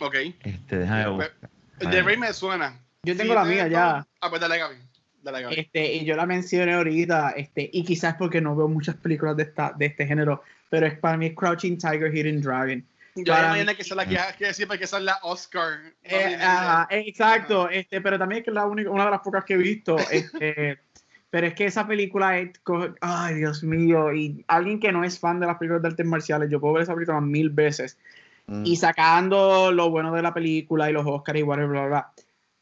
Ok. Este, déjame Pues, buscar. The Raid me suena. Yo tengo Sí, la de mía ya. Ah, pues dale, Gaby. Dale, Gaby. Este, y yo la mencioné ahorita, este, y quizás porque no veo muchas películas de, esta, de este género, pero es para mí Crouching Tiger, Hidden Dragon. Yo para imagino mí- que es la que, que decir porque esa es la Oscar. Eh, ajá, exacto, este, pero también es que es la única, una de las pocas que he visto. <laughs> Este, pero es que esa película es, ay Dios mío, y alguien que no es fan de las películas de artes marciales, yo puedo ver esa película mil veces. Mm. y sacando lo bueno de la película y los Oscars y whatever, bla, bla, bla,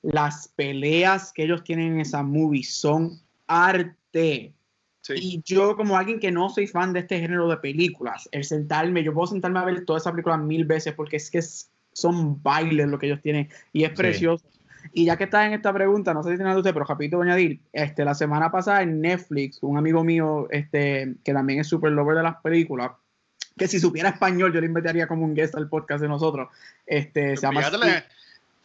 las peleas que ellos tienen en esa movie son arte. Sí. Y yo, como alguien que no soy fan de este género de películas, el sentarme, yo puedo sentarme a ver toda esa película mil veces porque es que es- son bailes lo que ellos tienen y es Sí. precioso. Y ya que está en esta pregunta, no sé si tiene usted, pero rapidito voy a añadir, este, la semana pasada en Netflix, un amigo mío, este, que también es super lover de las películas, que si supiera español yo le invitaría como un guest al podcast de nosotros. Este, se llama le,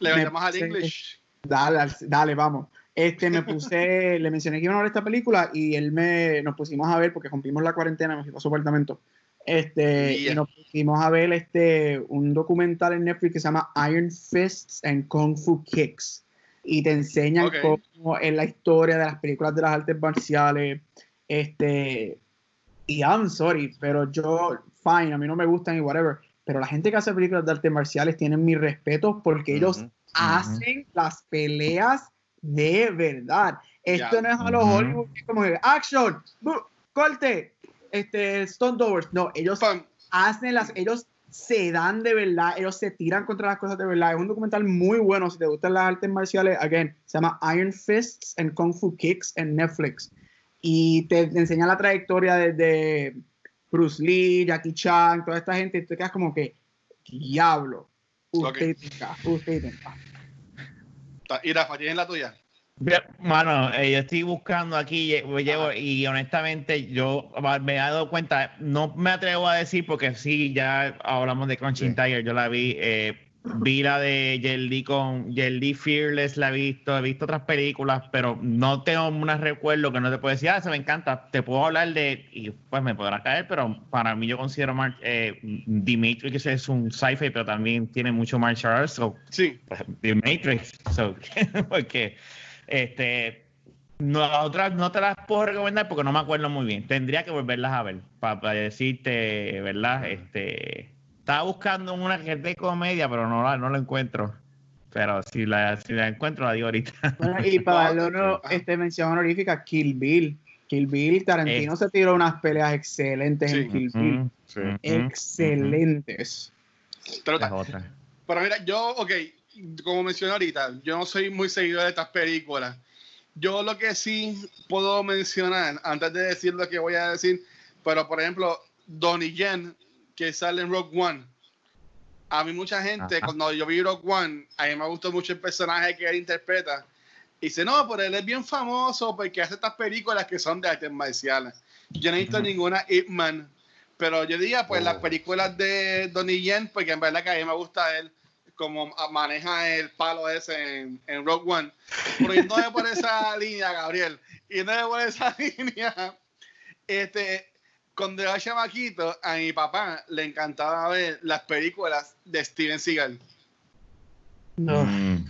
le al English. Dale, al- dale, vamos. Este, me puse, le mencioné que iba a ver esta película y él me, nos pusimos a ver porque rompimos la cuarentena, nos quitó su apartamento. Este, Yeah. y nos pusimos a ver este, un documental en Netflix que se llama Iron Fists and Kung Fu Kicks. Y te enseñan Ok. cómo es la historia de las películas de las artes marciales. Este, y I'm sorry, pero yo, fine, a mí no me gustan y whatever. Pero la gente que hace películas de artes marciales tienen mi respeto porque ellos hacen las peleas de verdad. Esto no es a los. Hollywood como que action, corte, este Stone Doors. No, ellos hacen las, ellos se dan de verdad, ellos se tiran contra las cosas de verdad. Es un documental muy bueno si te gustan las artes marciales. Again, se llama Iron Fists and Kung Fu Kicks en Netflix. Y te, te enseña la trayectoria desde Bruce Lee, Jackie Chan, toda esta gente. Y tú te quedas como que, diablo. Usted tenga, usted tenga. Ta- Y Rafa, ¿tienes la tuya? Mano, eh, yo estoy buscando aquí lle- llevo, y honestamente yo me he dado cuenta, no me atrevo a decir porque sí, ya hablamos de Crunching Sí. Tiger, yo la vi, eh, vi la de Jelly con Jelly Fearless, la he visto, he visto otras películas, pero no tengo un recuerdo que no te puedo decir, ah, se me encanta, te puedo hablar de, y pues me podrá caer, pero para mí yo considero Mar eh, The Matrix es un sci-fi, pero también tiene mucho martial arts, so Sí. The Matrix. So, <laughs> porque este no, las otras no te las puedo recomendar porque no me acuerdo muy bien. Tendría que volverlas a ver para, decirte, ¿verdad? Este estaba buscando una que es de comedia, pero no la, no la encuentro. Pero si la, si la encuentro, la digo ahorita. Bueno, y <laughs> para darle honor- este, mención honorífica, Kill Bill. Kill Bill, Tarantino Eh. se tiró unas peleas excelentes Sí. en Kill Bill. Ujú, Sí. ujú, Excelentes. Pero mira, yo, ok, como mencioné ahorita, yo no soy muy seguidor de estas películas. Yo lo que sí puedo mencionar, antes de decir lo que voy a decir, pero por ejemplo, Donnie Yen, que sale en Rogue One. A mí mucha gente, Ajá. cuando yo vi Rogue One, a mí me gustó mucho el personaje que él interpreta. Y dice, no, pero él es bien famoso porque hace estas películas que son de artes marciales. Yo no he visto Ujú. ninguna Ip Man, pero yo diría, pues, Oh. las películas de Donnie Yen, porque en verdad que a mí me gusta él, como maneja el palo ese en, en Rogue One. Pero yéndome por esa <laughs> línea, Gabriel, yéndome por esa <laughs> línea, este, cuando era chamaquito, a mi papá le encantaba ver las películas de Steven Seagal. No. Mm.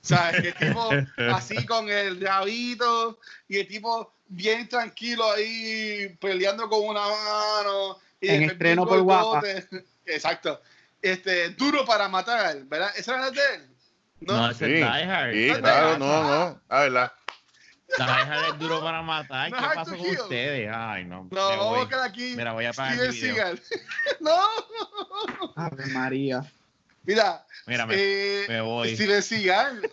¿Sabes? Que el tipo <laughs> así con el rabito y el tipo bien tranquilo ahí peleando con una mano. Y En estreno por guapa. <laughs> Exacto. Este, duro para matar, ¿verdad? ¿Esa era la de él? No, ¿No? ese Sí, es Die Hard. sí, es claro, no, no. A ver, Die Hard es duro para matar. No, ¿Qué pasó con ustedes? Ay, no. No, vamos a voy. buscar aquí. Mira, voy a apagar Steven el video. <laughs> No. Ave María. Mira, Mira, me, eh, me voy. Steven Seagal,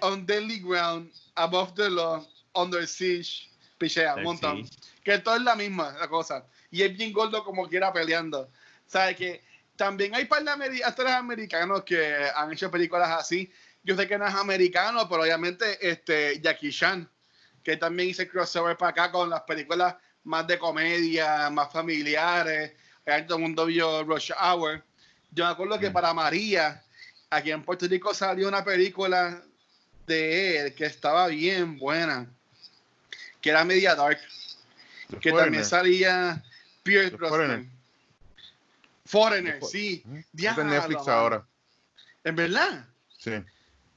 on deadly ground, above the law, under siege, pichea un montón. siege. Que todo es la misma la cosa. Y es bien gordo como quiera peleando. ¿Sabes que También hay par de actores americanos que han hecho películas así. Yo sé que no es americano, pero obviamente este, Jackie Chan, que también hizo el crossover para acá con las películas más de comedia, más familiares. Ahí todo el mundo vio Rush Hour. Yo me acuerdo que Mm. para María, aquí en Puerto Rico salió una película de él que estaba bien buena, que era media dark, The que Foreigner. también salía Pierce Brosnan. Foreigner. Sí. Está en Netflix ahora. En verdad, Sí.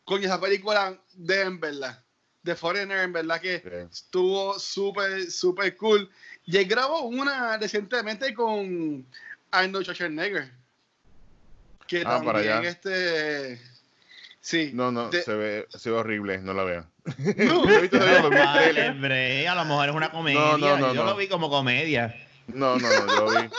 coño, esa película de en verdad, de Foreigner, en verdad que sí. estuvo súper, súper cool. Y él grabó una recientemente con Arnold Schwarzenegger. Que Ah, para también allá. este. Sí. No, no, De- se, ve, se ve horrible, no la veo. <laughs> No. Yo he visto todavía los Vale, trailers. hombre, a lo mejor es una comedia. No, no, no, Yo no. lo vi como comedia. No, no, no, yo vi.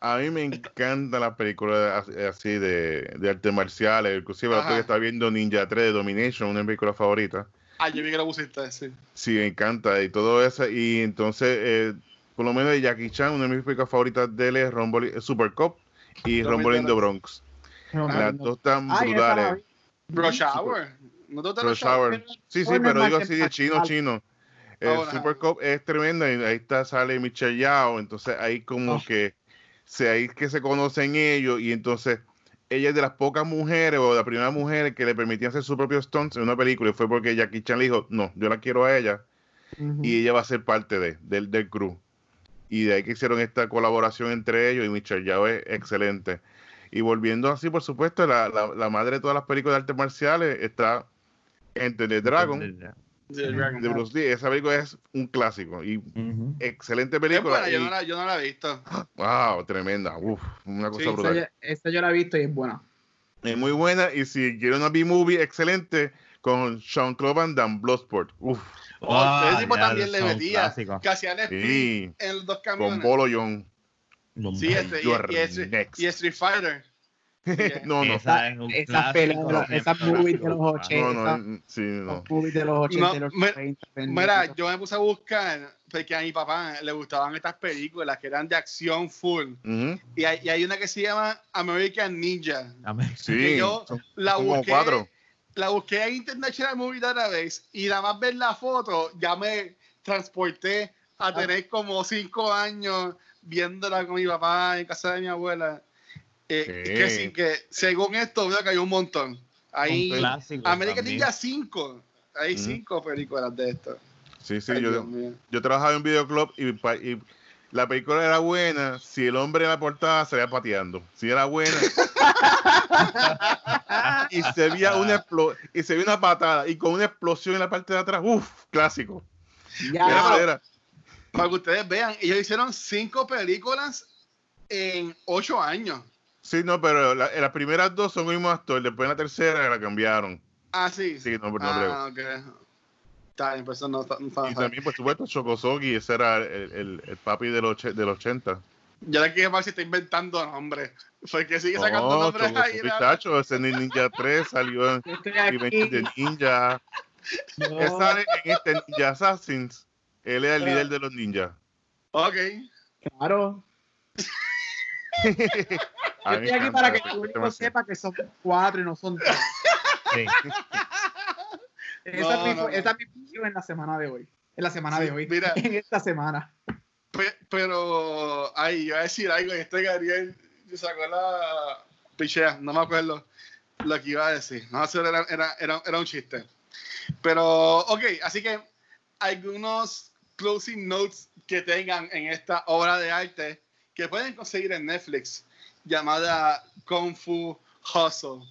A mí me encanta las películas as- así de, de artes marciales. Inclusive la otra estaba viendo Ninja 3 de Domination, una de mis películas favoritas. Ah, yo vi que lo pusiste, sí. Sí, me encanta y todo eso. Y entonces, eh, por lo menos de Jackie Chan, una de mis películas favoritas de él es Rumble, Super Cop y Rumble in the Bronx. No, Las no. dos están Ay, la brutales. Rush Hour. ¿No te gusta Rush Hour. Sí, sí, pero digo así de chino, chino. El Ahora. Super Cup es tremenda y ahí está, sale Michelle Yao, entonces ahí como Oh. que se, ahí que se conocen ellos y entonces ella es de las pocas mujeres o de las primeras mujeres que le permitían hacer su propio stunts en una película y fue porque Jackie Chan le dijo, no, yo la quiero a ella y ella va a ser parte de, del, del crew. Y de ahí que hicieron esta colaboración entre ellos y Michelle Yao es excelente. Y volviendo así, por supuesto, la, la, la madre de todas las películas de artes marciales está Enter the Dragon De Bruce Lee. Esa película es un clásico y excelente película. buena, yo no, la, yo no la he visto. wow, tremenda. Uf, una cosa Sí, brutal. yo- esa yo la he visto y es buena. Es muy buena. Y si quiere una B-movie, excelente. Con Sean Claude Van Damme, Bloodsport. Uf, Oh, Ah, ese tipo ya, también le metía. Que hacía el split sí. en los dos Con camiones. Bolo Young. Sí, este, y Street Fighter. <laughs> no, no. Esa es un Esas peleas, esas movies de los No, 80. no, mm, sí, no. Los movies de los 80 y No, los mira- 90. Mira, yo me puse a buscar porque a mi papá le gustaban estas películas que eran de acción full. Ujú, Y hay, y hay una que se llama American Ninja. Sí, Que yo son La como busqué, cuatro. la busqué en International Movie Database y nada más ver la foto ya me transporté a tener como cinco años viéndola con mi papá en casa de mi abuela. Eh, Sí. que, sí, que según esto veo que hay un montón. Hay también. Ninja 5. Hay Ujú. cinco películas de esto. Sí, sí, Ay, yo, yo trabajaba en un videoclub y, y la película era buena si el hombre en la portada salía pateando. Si era buena <laughs> y se veía una explo- y se veía una patada y con una explosión en la parte de atrás, uff, clásico. Ya, Era. Para que ustedes vean, ellos hicieron cinco películas en ocho años. Sí, no, pero la- en las primeras dos son el mismo actor, después en la tercera la cambiaron. Ah, sí. Sí, no, no creo. ah, ok. Está bien, pues no no está- Y también, por supuesto, Chokosogi, ese era el, el- el papi del, och- del 80. Yo le quiero ver si está inventando nombres. Porque sigue sacando No, nombres ahí. ¿no? chacho, ese ni- Ninja 3 salió en the Ninja. yo- Él sale en este Ninja Assassins. Él es el Pero- líder de los ninjas. Ok. Claro. <laughs> Yo estoy aquí para que el público sepa que son cuatro y no son tres. Sí. <laughs> Esa, No, es mi, no, no. esa es mi función en la semana de hoy. En la semana Sí, de hoy. mira. <laughs> En esta semana. Pe- pero, ay, yo iba a decir algo y este Gabriel sacó la pichea, no me acuerdo lo que iba a decir. No, eso era, era, era, era un chiste. Pero, ok, así que algunos closing notes que tengan en esta obra de arte que pueden conseguir en Netflix llamada Kung Fu Hustle.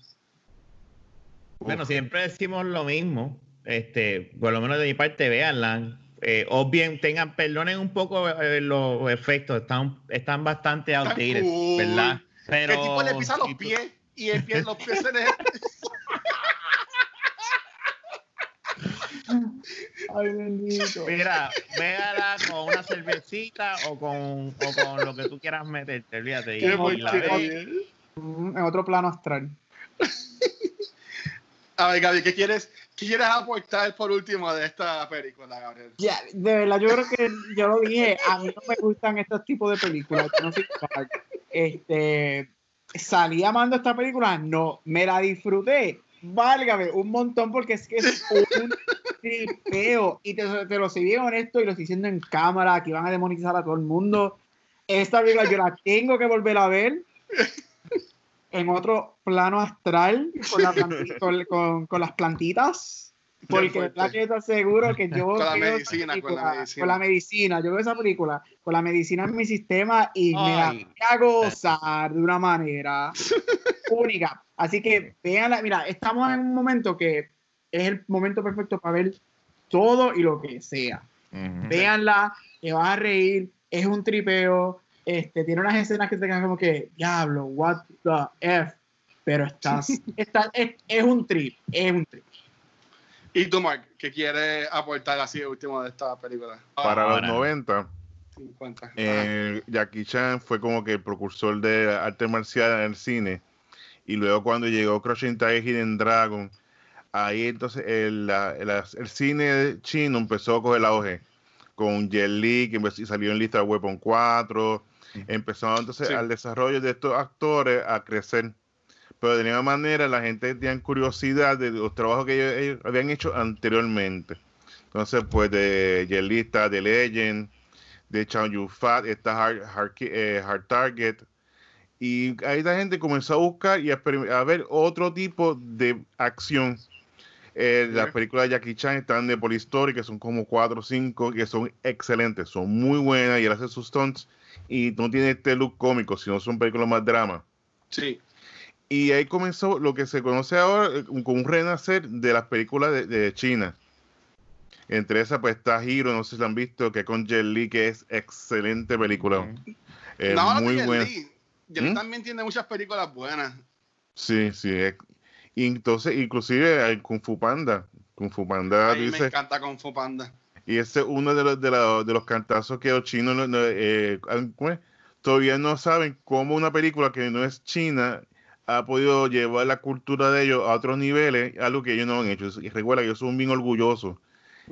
Bueno, siempre decimos lo mismo. Este, por lo menos de mi parte, véanla. Eh, o bien tengan, perdonen un poco eh, los efectos, están, están bastante outdated, cool. ¿verdad? Pero el tipo le pisa los tú- pies y el pie, los pies se le... <laughs> Ay, bendito. Mira, véala con una cervecita o con, o con lo que tú quieras meterte, olvídate. Y, la porquería. Mm, En otro plano astral. <laughs> A ver, Gabriel, ¿qué quieres, ¿qué quieres aportar por último de esta película, Gabriel? Ya, de verdad, yo creo que yo lo dije, a mí no me gustan estos tipos de películas. no soy este, salí amando esta película, no, me la disfruté, válgame, un montón porque es que es <laughs> un tripeo y te, te lo soy bien honesto y lo estoy diciendo en cámara, que van a demonizar a todo el mundo. Esta película yo la tengo que volver a ver en otro plano astral con, la <laughs> con, con- con las plantitas. Porque verdad que te aseguro que yo Con la medicina, con la película- medicina. con la medicina, yo veo esa película con la medicina en mi sistema y me la Ay. voy a gozar de una manera <laughs> única. Así que véanla, mira, estamos en un momento que es el momento perfecto para ver todo y lo que sea. Ujú. Véanla, te vas a reír, es un tripeo, este, tiene unas escenas que te quedan como que, diablo, what the F, pero estás, <laughs> está, es, es un trip, es un trip. ¿Y tú, Mark, qué quieres aportar así de último de esta película? Para los 90, 50. Eh, Jackie Chan fue como que el precursor de arte marcial en el cine. Y luego cuando llegó Crouching Tiger Hidden Dragon, ahí entonces el, el cine chino empezó a coger el auge. Con Jet Li, que salió en lista de Weapon 4. Empezó entonces Sí. al desarrollo de estos actores a crecer. Pero de ninguna manera la gente tenía curiosidad de los trabajos que ellos, ellos habían hecho anteriormente. Entonces, pues de Jet Li está The Legend, de Chow Yun Fat, está Hard, eh, Hard Target. Y ahí la gente comenzó a buscar y a, ver otro tipo de acción. Eh, Las películas de Jackie Chan están de Polistory, que son como 4 o 5, que son excelentes, son muy buenas y él hace sus stunts. Y no tiene este look cómico, sino son películas más drama. Sí. Y ahí comenzó lo que se conoce ahora eh, con un renacer de las películas de, de China. Entre esas, pues está Hero, no sé si la han visto, que es con Jet Li, que es excelente película. Eh, no, muy buena. Li. Li ¿Mm? también tiene muchas películas buenas. Sí, sí. y entonces, inclusive hay Kung Fu Panda. Kung Fu Panda, A mí me dice, encanta Kung Fu Panda. y ese es uno de los, de, los- de los cantazos que los chinos no- no, eh, todavía no saben cómo una película que no es china ha podido llevar la cultura de ellos a otros niveles, algo que ellos no han hecho. Y recuerda que ellos son bien orgullosos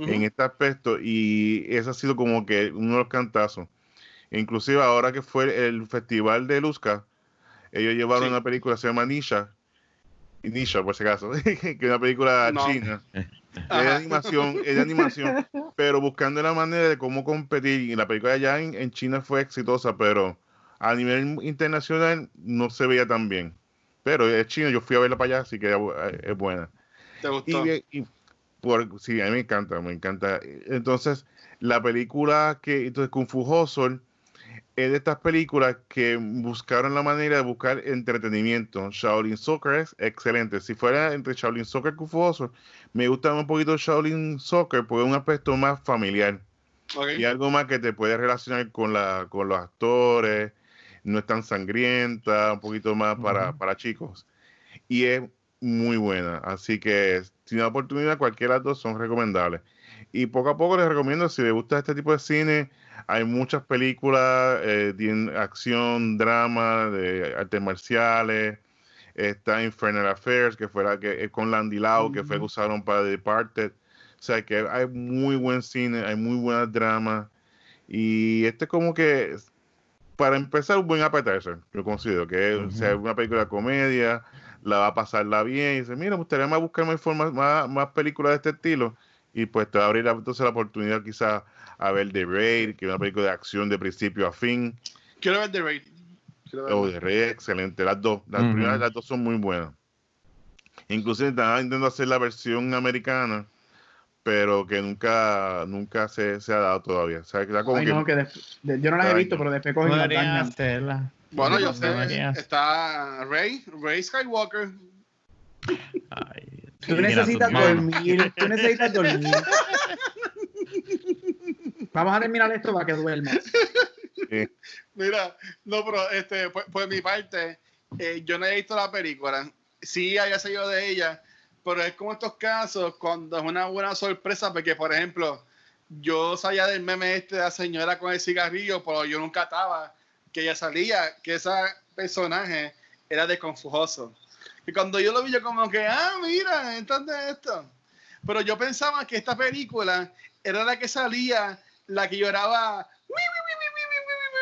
en este aspecto y ese ha sido como que uno de los cantazos. Inclusive ahora que fue el festival de Luzca, ellos llevaron Sí. una película, se llama Nisha, Nisha por si acaso, <laughs> que es una película No. china. <laughs> Es animación, es de animación, <laughs> pero buscando la manera de cómo competir. Y la película allá en, en China fue exitosa, pero a nivel internacional no se veía tan bien. Pero es chino, yo fui a verla para allá, así que es bu- es buena. ¿Te Y, gustó? y por, sí, a mí me encanta, me encanta. Entonces, la película que, entonces, Kung Fu Hustle es de estas películas que buscaron la manera de buscar entretenimiento. Shaolin Soccer es excelente. Si fuera entre Shaolin Soccer y Hustle, me gusta un poquito Shaolin Soccer porque es un aspecto más familiar y algo más que te puede relacionar con, la, con los actores, no es tan sangrienta, un poquito más para, para chicos. Y es muy buena, así que si tiene oportunidad, cualquiera de las dos son recomendables. Y poco a poco les recomiendo, si les gusta este tipo de cine, hay muchas películas, eh, tienen acción, drama, de artes marciales, está Infernal Affairs, que fue la que es con Landy Lau, que fue que usaron para The Departed. O sea que hay muy buen cine, hay muy buenas dramas. Y este como que, para empezar, un buen appetizer, yo considero que o sea, una película de comedia, la va a pasarla bien. Y dice, mira, me gustaría más buscar más, más, más películas de este estilo. Y pues te va a abrir entonces la oportunidad quizás a ver The Raid, que es una película de acción de principio a fin. Quiero ver The Raid. Quiero Oh. The Raid, excelente. Las dos, las primeras las dos son muy buenas. Inclusive estaban intentando hacer la versión americana, pero que nunca, nunca se, se ha dado todavía. O sea, que está como Ay, que no, que de- de- yo no las he visto, pero después cogen dañan. hacerla. Bueno, yo sé, está Rey, Rey Skywalker. Ay, Tú necesitas dormir, tú necesitas dormir. <laughs> Vamos a terminar esto para que duerma. Sí. Mira, no, pero este, por, por mi parte, eh, yo no he visto la película. Sí había salido de ella, pero es como estos casos cuando es una buena sorpresa, porque por ejemplo, yo salía del meme este de la señora con el cigarrillo, pero yo nunca estaba que ella salía, que ese personaje era de confujoso. Y cuando yo lo vi, yo como que, ah, mira, entonces esto. Pero yo pensaba que esta película era la que salía, la que lloraba.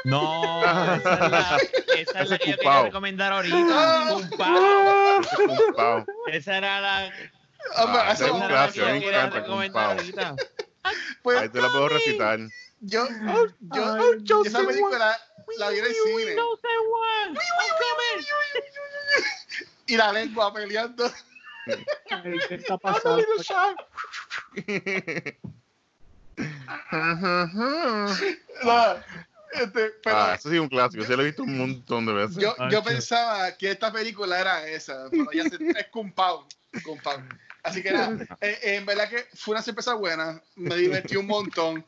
No, esa es la, esa es la que yo quería recomendar ahorita. Ah. Esa era la, Ah, Ah, ese es un esa clásico, yo me encanta ahorita. pues, Ahí te la puedo recitar. yo, yo, Ay, yo esa película la vi en el cine. Y la lengua peleando. ¿Qué está <laughs> pasando? No, este, pero ah, eso sí es un clásico. Sí lo he visto un montón de veces. yo, yo pensaba que esta película era esa, pero ya se, es Cumpao, Cumpao. Así que nada, <laughs> eh, en verdad que fue una sorpresa buena, me divertí un montón.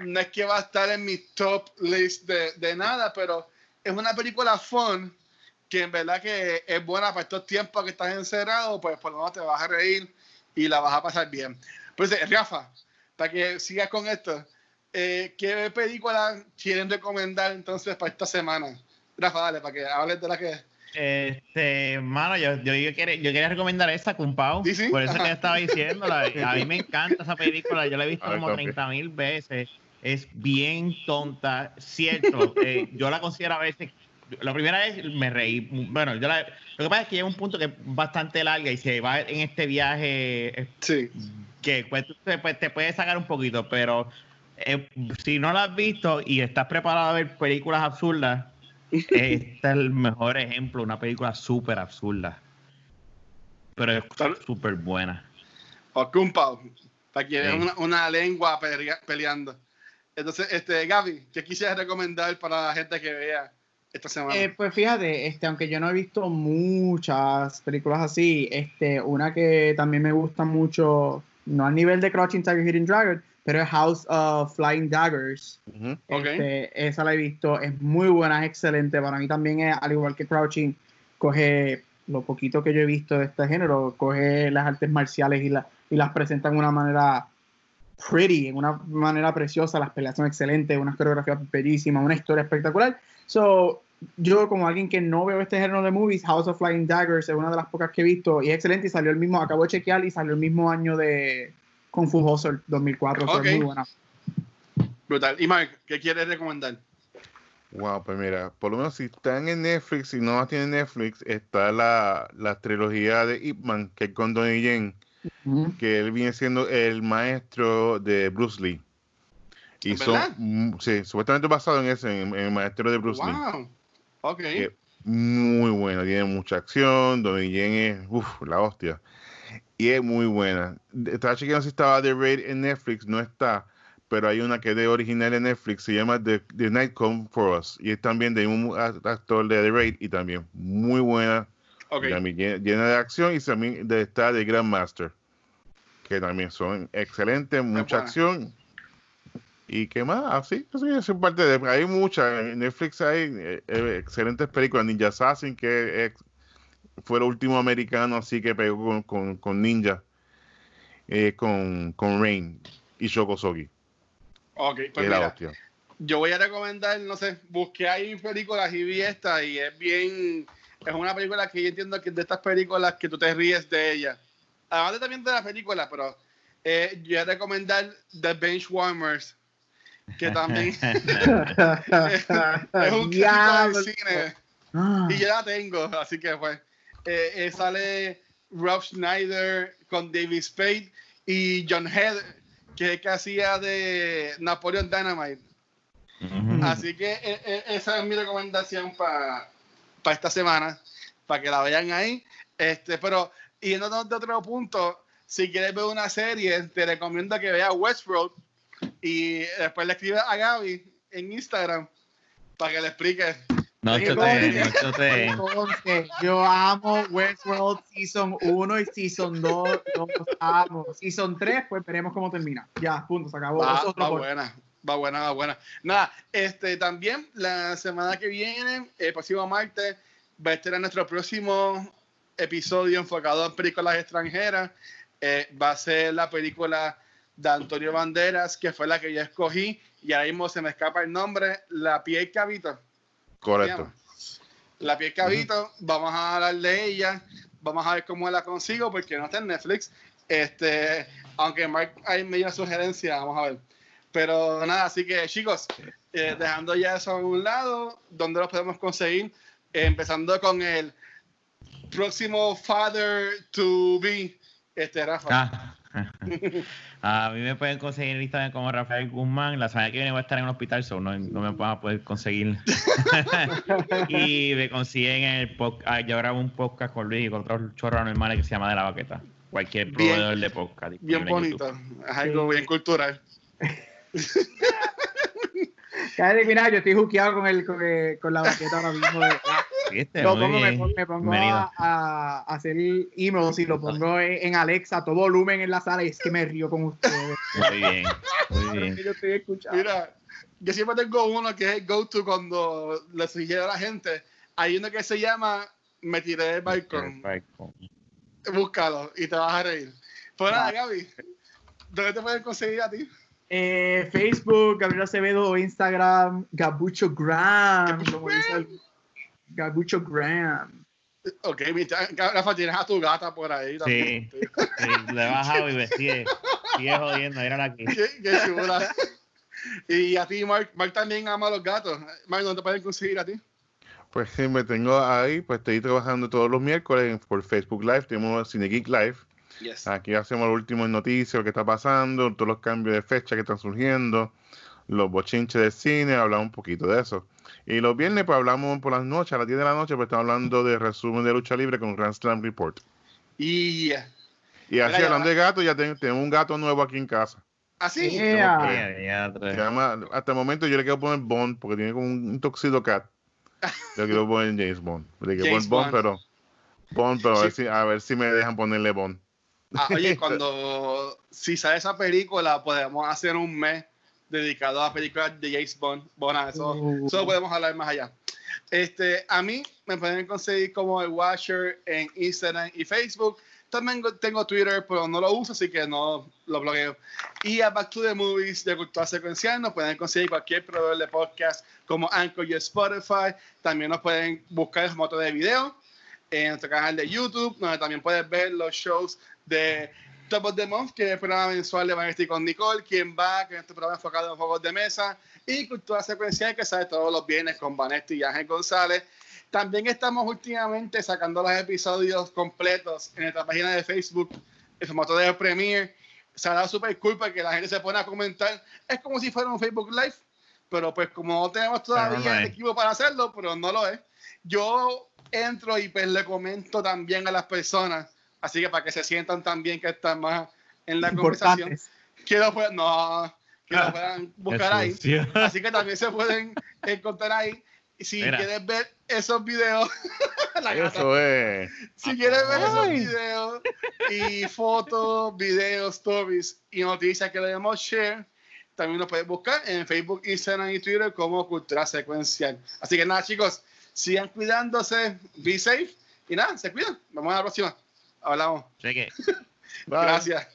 No es que va a estar en mi top list de, de nada, pero es una película fun que en verdad que es buena para estos tiempos que estás encerrado, pues por lo menos te vas a reír y la vas a pasar bien. Pues eh, Rafa, para que sigas con esto, eh, ¿qué película quieren recomendar entonces para esta semana? Rafa, dale, para que hables de la que... Este, mano, yo, yo, yo, quería, yo quería recomendar esta, Cumpao. ¿Sí, sí? Por eso Ajá. que <laughs> estaba diciendo. A mí me encanta esa película. Yo la he visto ver, como copy. 30 mil veces. Es bien tonta. Cierto, eh, yo la considero a veces. La primera vez me reí. Bueno, yo la, lo que pasa es que llega un punto que es bastante larga y se va en este viaje eh, Sí. que pues, te, pues, te puede sacar un poquito, pero eh, si no la has visto y estás preparado a ver películas absurdas, <laughs> este es el mejor ejemplo, una película súper absurda. Pero es súper buena. O Kumpao, para que vean Sí. una, una lengua pelea- peleando. Entonces, este, Gaby, ¿qué quisieras recomendar para la gente que vea esta semana? Eh, pues fíjate, este, aunque yo no he visto muchas películas así, este, una que también me gusta mucho, no al nivel de Crouching Tiger, Hidden Dragon, pero es House of Flying Daggers. Ujú. Ok. Este, esa la he visto, es muy buena, es excelente. Para mí también es, al igual que Crouching, coge lo poquito que yo he visto de este género, coge las artes marciales y, la- y las presenta de una manera pretty, en una manera preciosa, las peleas son excelentes, unas coreografías bellísimas, una historia espectacular. So, yo como alguien que no veo este género de movies, House of Flying Daggers es una de las pocas que he visto y es excelente y salió el mismo, acabo de chequear y salió el mismo año de Kung Fu Hustle 2004, so es Ok. muy buena. Brutal. Y Mark, ¿qué quieres recomendar? Wow, pues mira, por lo menos si están en Netflix, si no la tienen Netflix, está la, la trilogía de Ip Man, que es con Donnie Yen, que él viene siendo el maestro de Bruce Lee. Y ¿En son, sí, supuestamente basado en ese, en, en el maestro de Bruce Lee. wow. Ok. Que muy buena, tiene mucha acción, Donnie Yen es, uff, la hostia. Y es muy buena. Estaba chequeando si estaba The Raid en Netflix, no está, pero hay una que es de original en Netflix, se llama The, The Night Come For Us, y es también de un actor de The Raid, y también muy buena, Ok. también llena, llena de acción, y también de, está The Grandmaster, que también son excelentes, mucha buena. acción. ¿Y qué más? Así, sí, eso es parte de. Hay muchas. En Netflix hay eh, eh, excelentes películas. Ninja Assassin, que es- fue el último americano así que pegó con, con, con Ninja. eh, con, con Rain y Shokosogi. Ok, pues mira, hostia. yo voy a recomendar, no sé, busqué ahí películas y vi esta y es bien, es una película que yo entiendo que es de estas películas que tú te ríes de ella. Además de también de la película, pero eh, yo voy a recomendar The Benchwarmers, que también <laughs> es un clásico del cine. Ah. Y yo la tengo, así que pues. eh, eh, sale Rob Schneider con David Spade y John Head, que es el que hacía de Napoleon Dynamite. Así que eh, esa es mi recomendación para esta semana, para que la vean ahí. Este, pero yéndonos de otro punto, si quieres ver una serie, te recomiendo que veas Westworld y después le escribes a Gaby en Instagram para que le explique. No choteen, no choteen. Yo amo Westworld Season 1 y Season 2. Yo los amo. Season 3, pues veremos cómo termina. Ya, punto, se acabó. Va, buena, va buena, va buena. Nada, este también la semana que viene, el próximo martes, va a estar en nuestro próximo episodio enfocado en películas extranjeras. Eh, va a ser la película de Antonio Banderas, que fue la que yo escogí, y ahora mismo se me escapa el nombre, La piel cabito. Correcto. La piel cabito, vamos a hablar de ella, vamos a ver cómo la consigo, porque no está en Netflix. Este, aunque Mark ahí me dio una sugerencia, vamos a ver. Pero nada, así que chicos, eh, dejando ya eso a un lado, ¿dónde lo podemos conseguir? Eh, empezando con el próximo Father to Be, este Rafa. Ah. <laughs> A mí me pueden conseguir en Instagram como Rafael Guzmán. La semana que viene voy a estar en un hospital, so no, no me van a poder conseguir. <laughs> y me consiguen en el podcast. yo grabo un podcast con Luis y con otros chorros normales que se llama De la Baqueta. Cualquier Bien. proveedor de podcast. bien bonito, es algo bien cultural. <laughs> Cállate, mira, yo estoy juqueado con, el, con, el- con la baqueta ahora mismo. Lo pongo, me, pongo- me pongo Bienvenido. a, a hacer emails y lo pongo en, en Alexa, a todo volumen en la sala y es que me río con ustedes. Muy bien. Muy bien. yo estoy escuchando. Mira, yo siempre tengo uno que es el go-to cuando le sugiero a la gente. Hay uno que se llama Me tiré del balcón. Búscalo y te vas a reír. Pues nada. Gaby, ¿dónde te pueden conseguir a ti? Eh, Facebook, Gabriel Acevedo, Instagram, Gabucho Gram, como dice el Gabucho Gram. Ok, Rafa, tienes a tu gata por ahí también. Sí, sí le he bajado y me sigue, sigue jodiendo, mírala aquí. Qué, qué chula. Y a ti, Mark, Mark también ama a los gatos. Mark, ¿dónde te pueden conseguir a ti? Pues sí, me tengo ahí, pues estoy trabajando todos los miércoles por Facebook Live, tenemos Cine Geek Live. Aquí hacemos lo último en noticias, lo que está pasando, todos los cambios de fecha que están surgiendo, los bochinches del cine, hablamos un poquito de eso. Y los viernes, pues hablamos por las noches, a las 10 de la noche, pues estamos hablando de resumen de lucha libre con Grand Slam Report. Y, y así, hablando de gatos, ya tengo, un gato nuevo aquí en casa. ¿Así? Yeah. Se llama, hasta el momento yo le quiero poner Bond, porque tiene como un, un cat. <laughs> Yo quiero poner James Bond. Le quiero poner Bond, pero, Bond, pero a, ver si, a ver si me dejan ponerle Bond. Ah, oye, <laughs> cuando si sale esa película, podemos hacer un mes dedicado a películas de James Bond. Bueno, eso, uh. eso podemos hablar más allá. Este, a mí me pueden conseguir como el Watcher en Instagram y Facebook. También tengo Twitter, pero no lo uso, así que no lo bloqueo. Y a Back to the Movies de Cultura Secuencial nos pueden conseguir cualquier proveedor de podcast como Anchor y Spotify. También nos pueden buscar en moto de video en nuestro canal de YouTube, donde también puedes ver los shows de Top of the Month, que es el programa mensual de Vanity con Nicole, quien va, que es este programa enfocado en juegos de mesa, y Cultura Secuencial, que sale todos los viernes con Vanetti y Ángel González. También estamos últimamente sacando los episodios completos en nuestra página de Facebook, el formato de Premiere. Se ha dado súper cool que la gente se pone a comentar. Es como si fuera un Facebook Live, pero pues como no tenemos todavía el equipo para hacerlo, pero no lo es. Yo entro y pues le comento también a las personas Así que para que se sientan también que están más en la conversación, que lo puedan, no, que lo puedan buscar ahí. Así que también se pueden <laughs> encontrar ahí. Y si quieres ver esos videos, <laughs> Eso es. Si quieres ver esos videos y fotos, videos, stories y noticias que le demos share, también lo puedes buscar en Facebook, Instagram y Twitter como Cultura Secuencial. Así que nada, chicos, sigan cuidándose, be safe y nada, se cuidan. Vamos a la próxima. Hablamos. Cheque. <laughs> Gracias.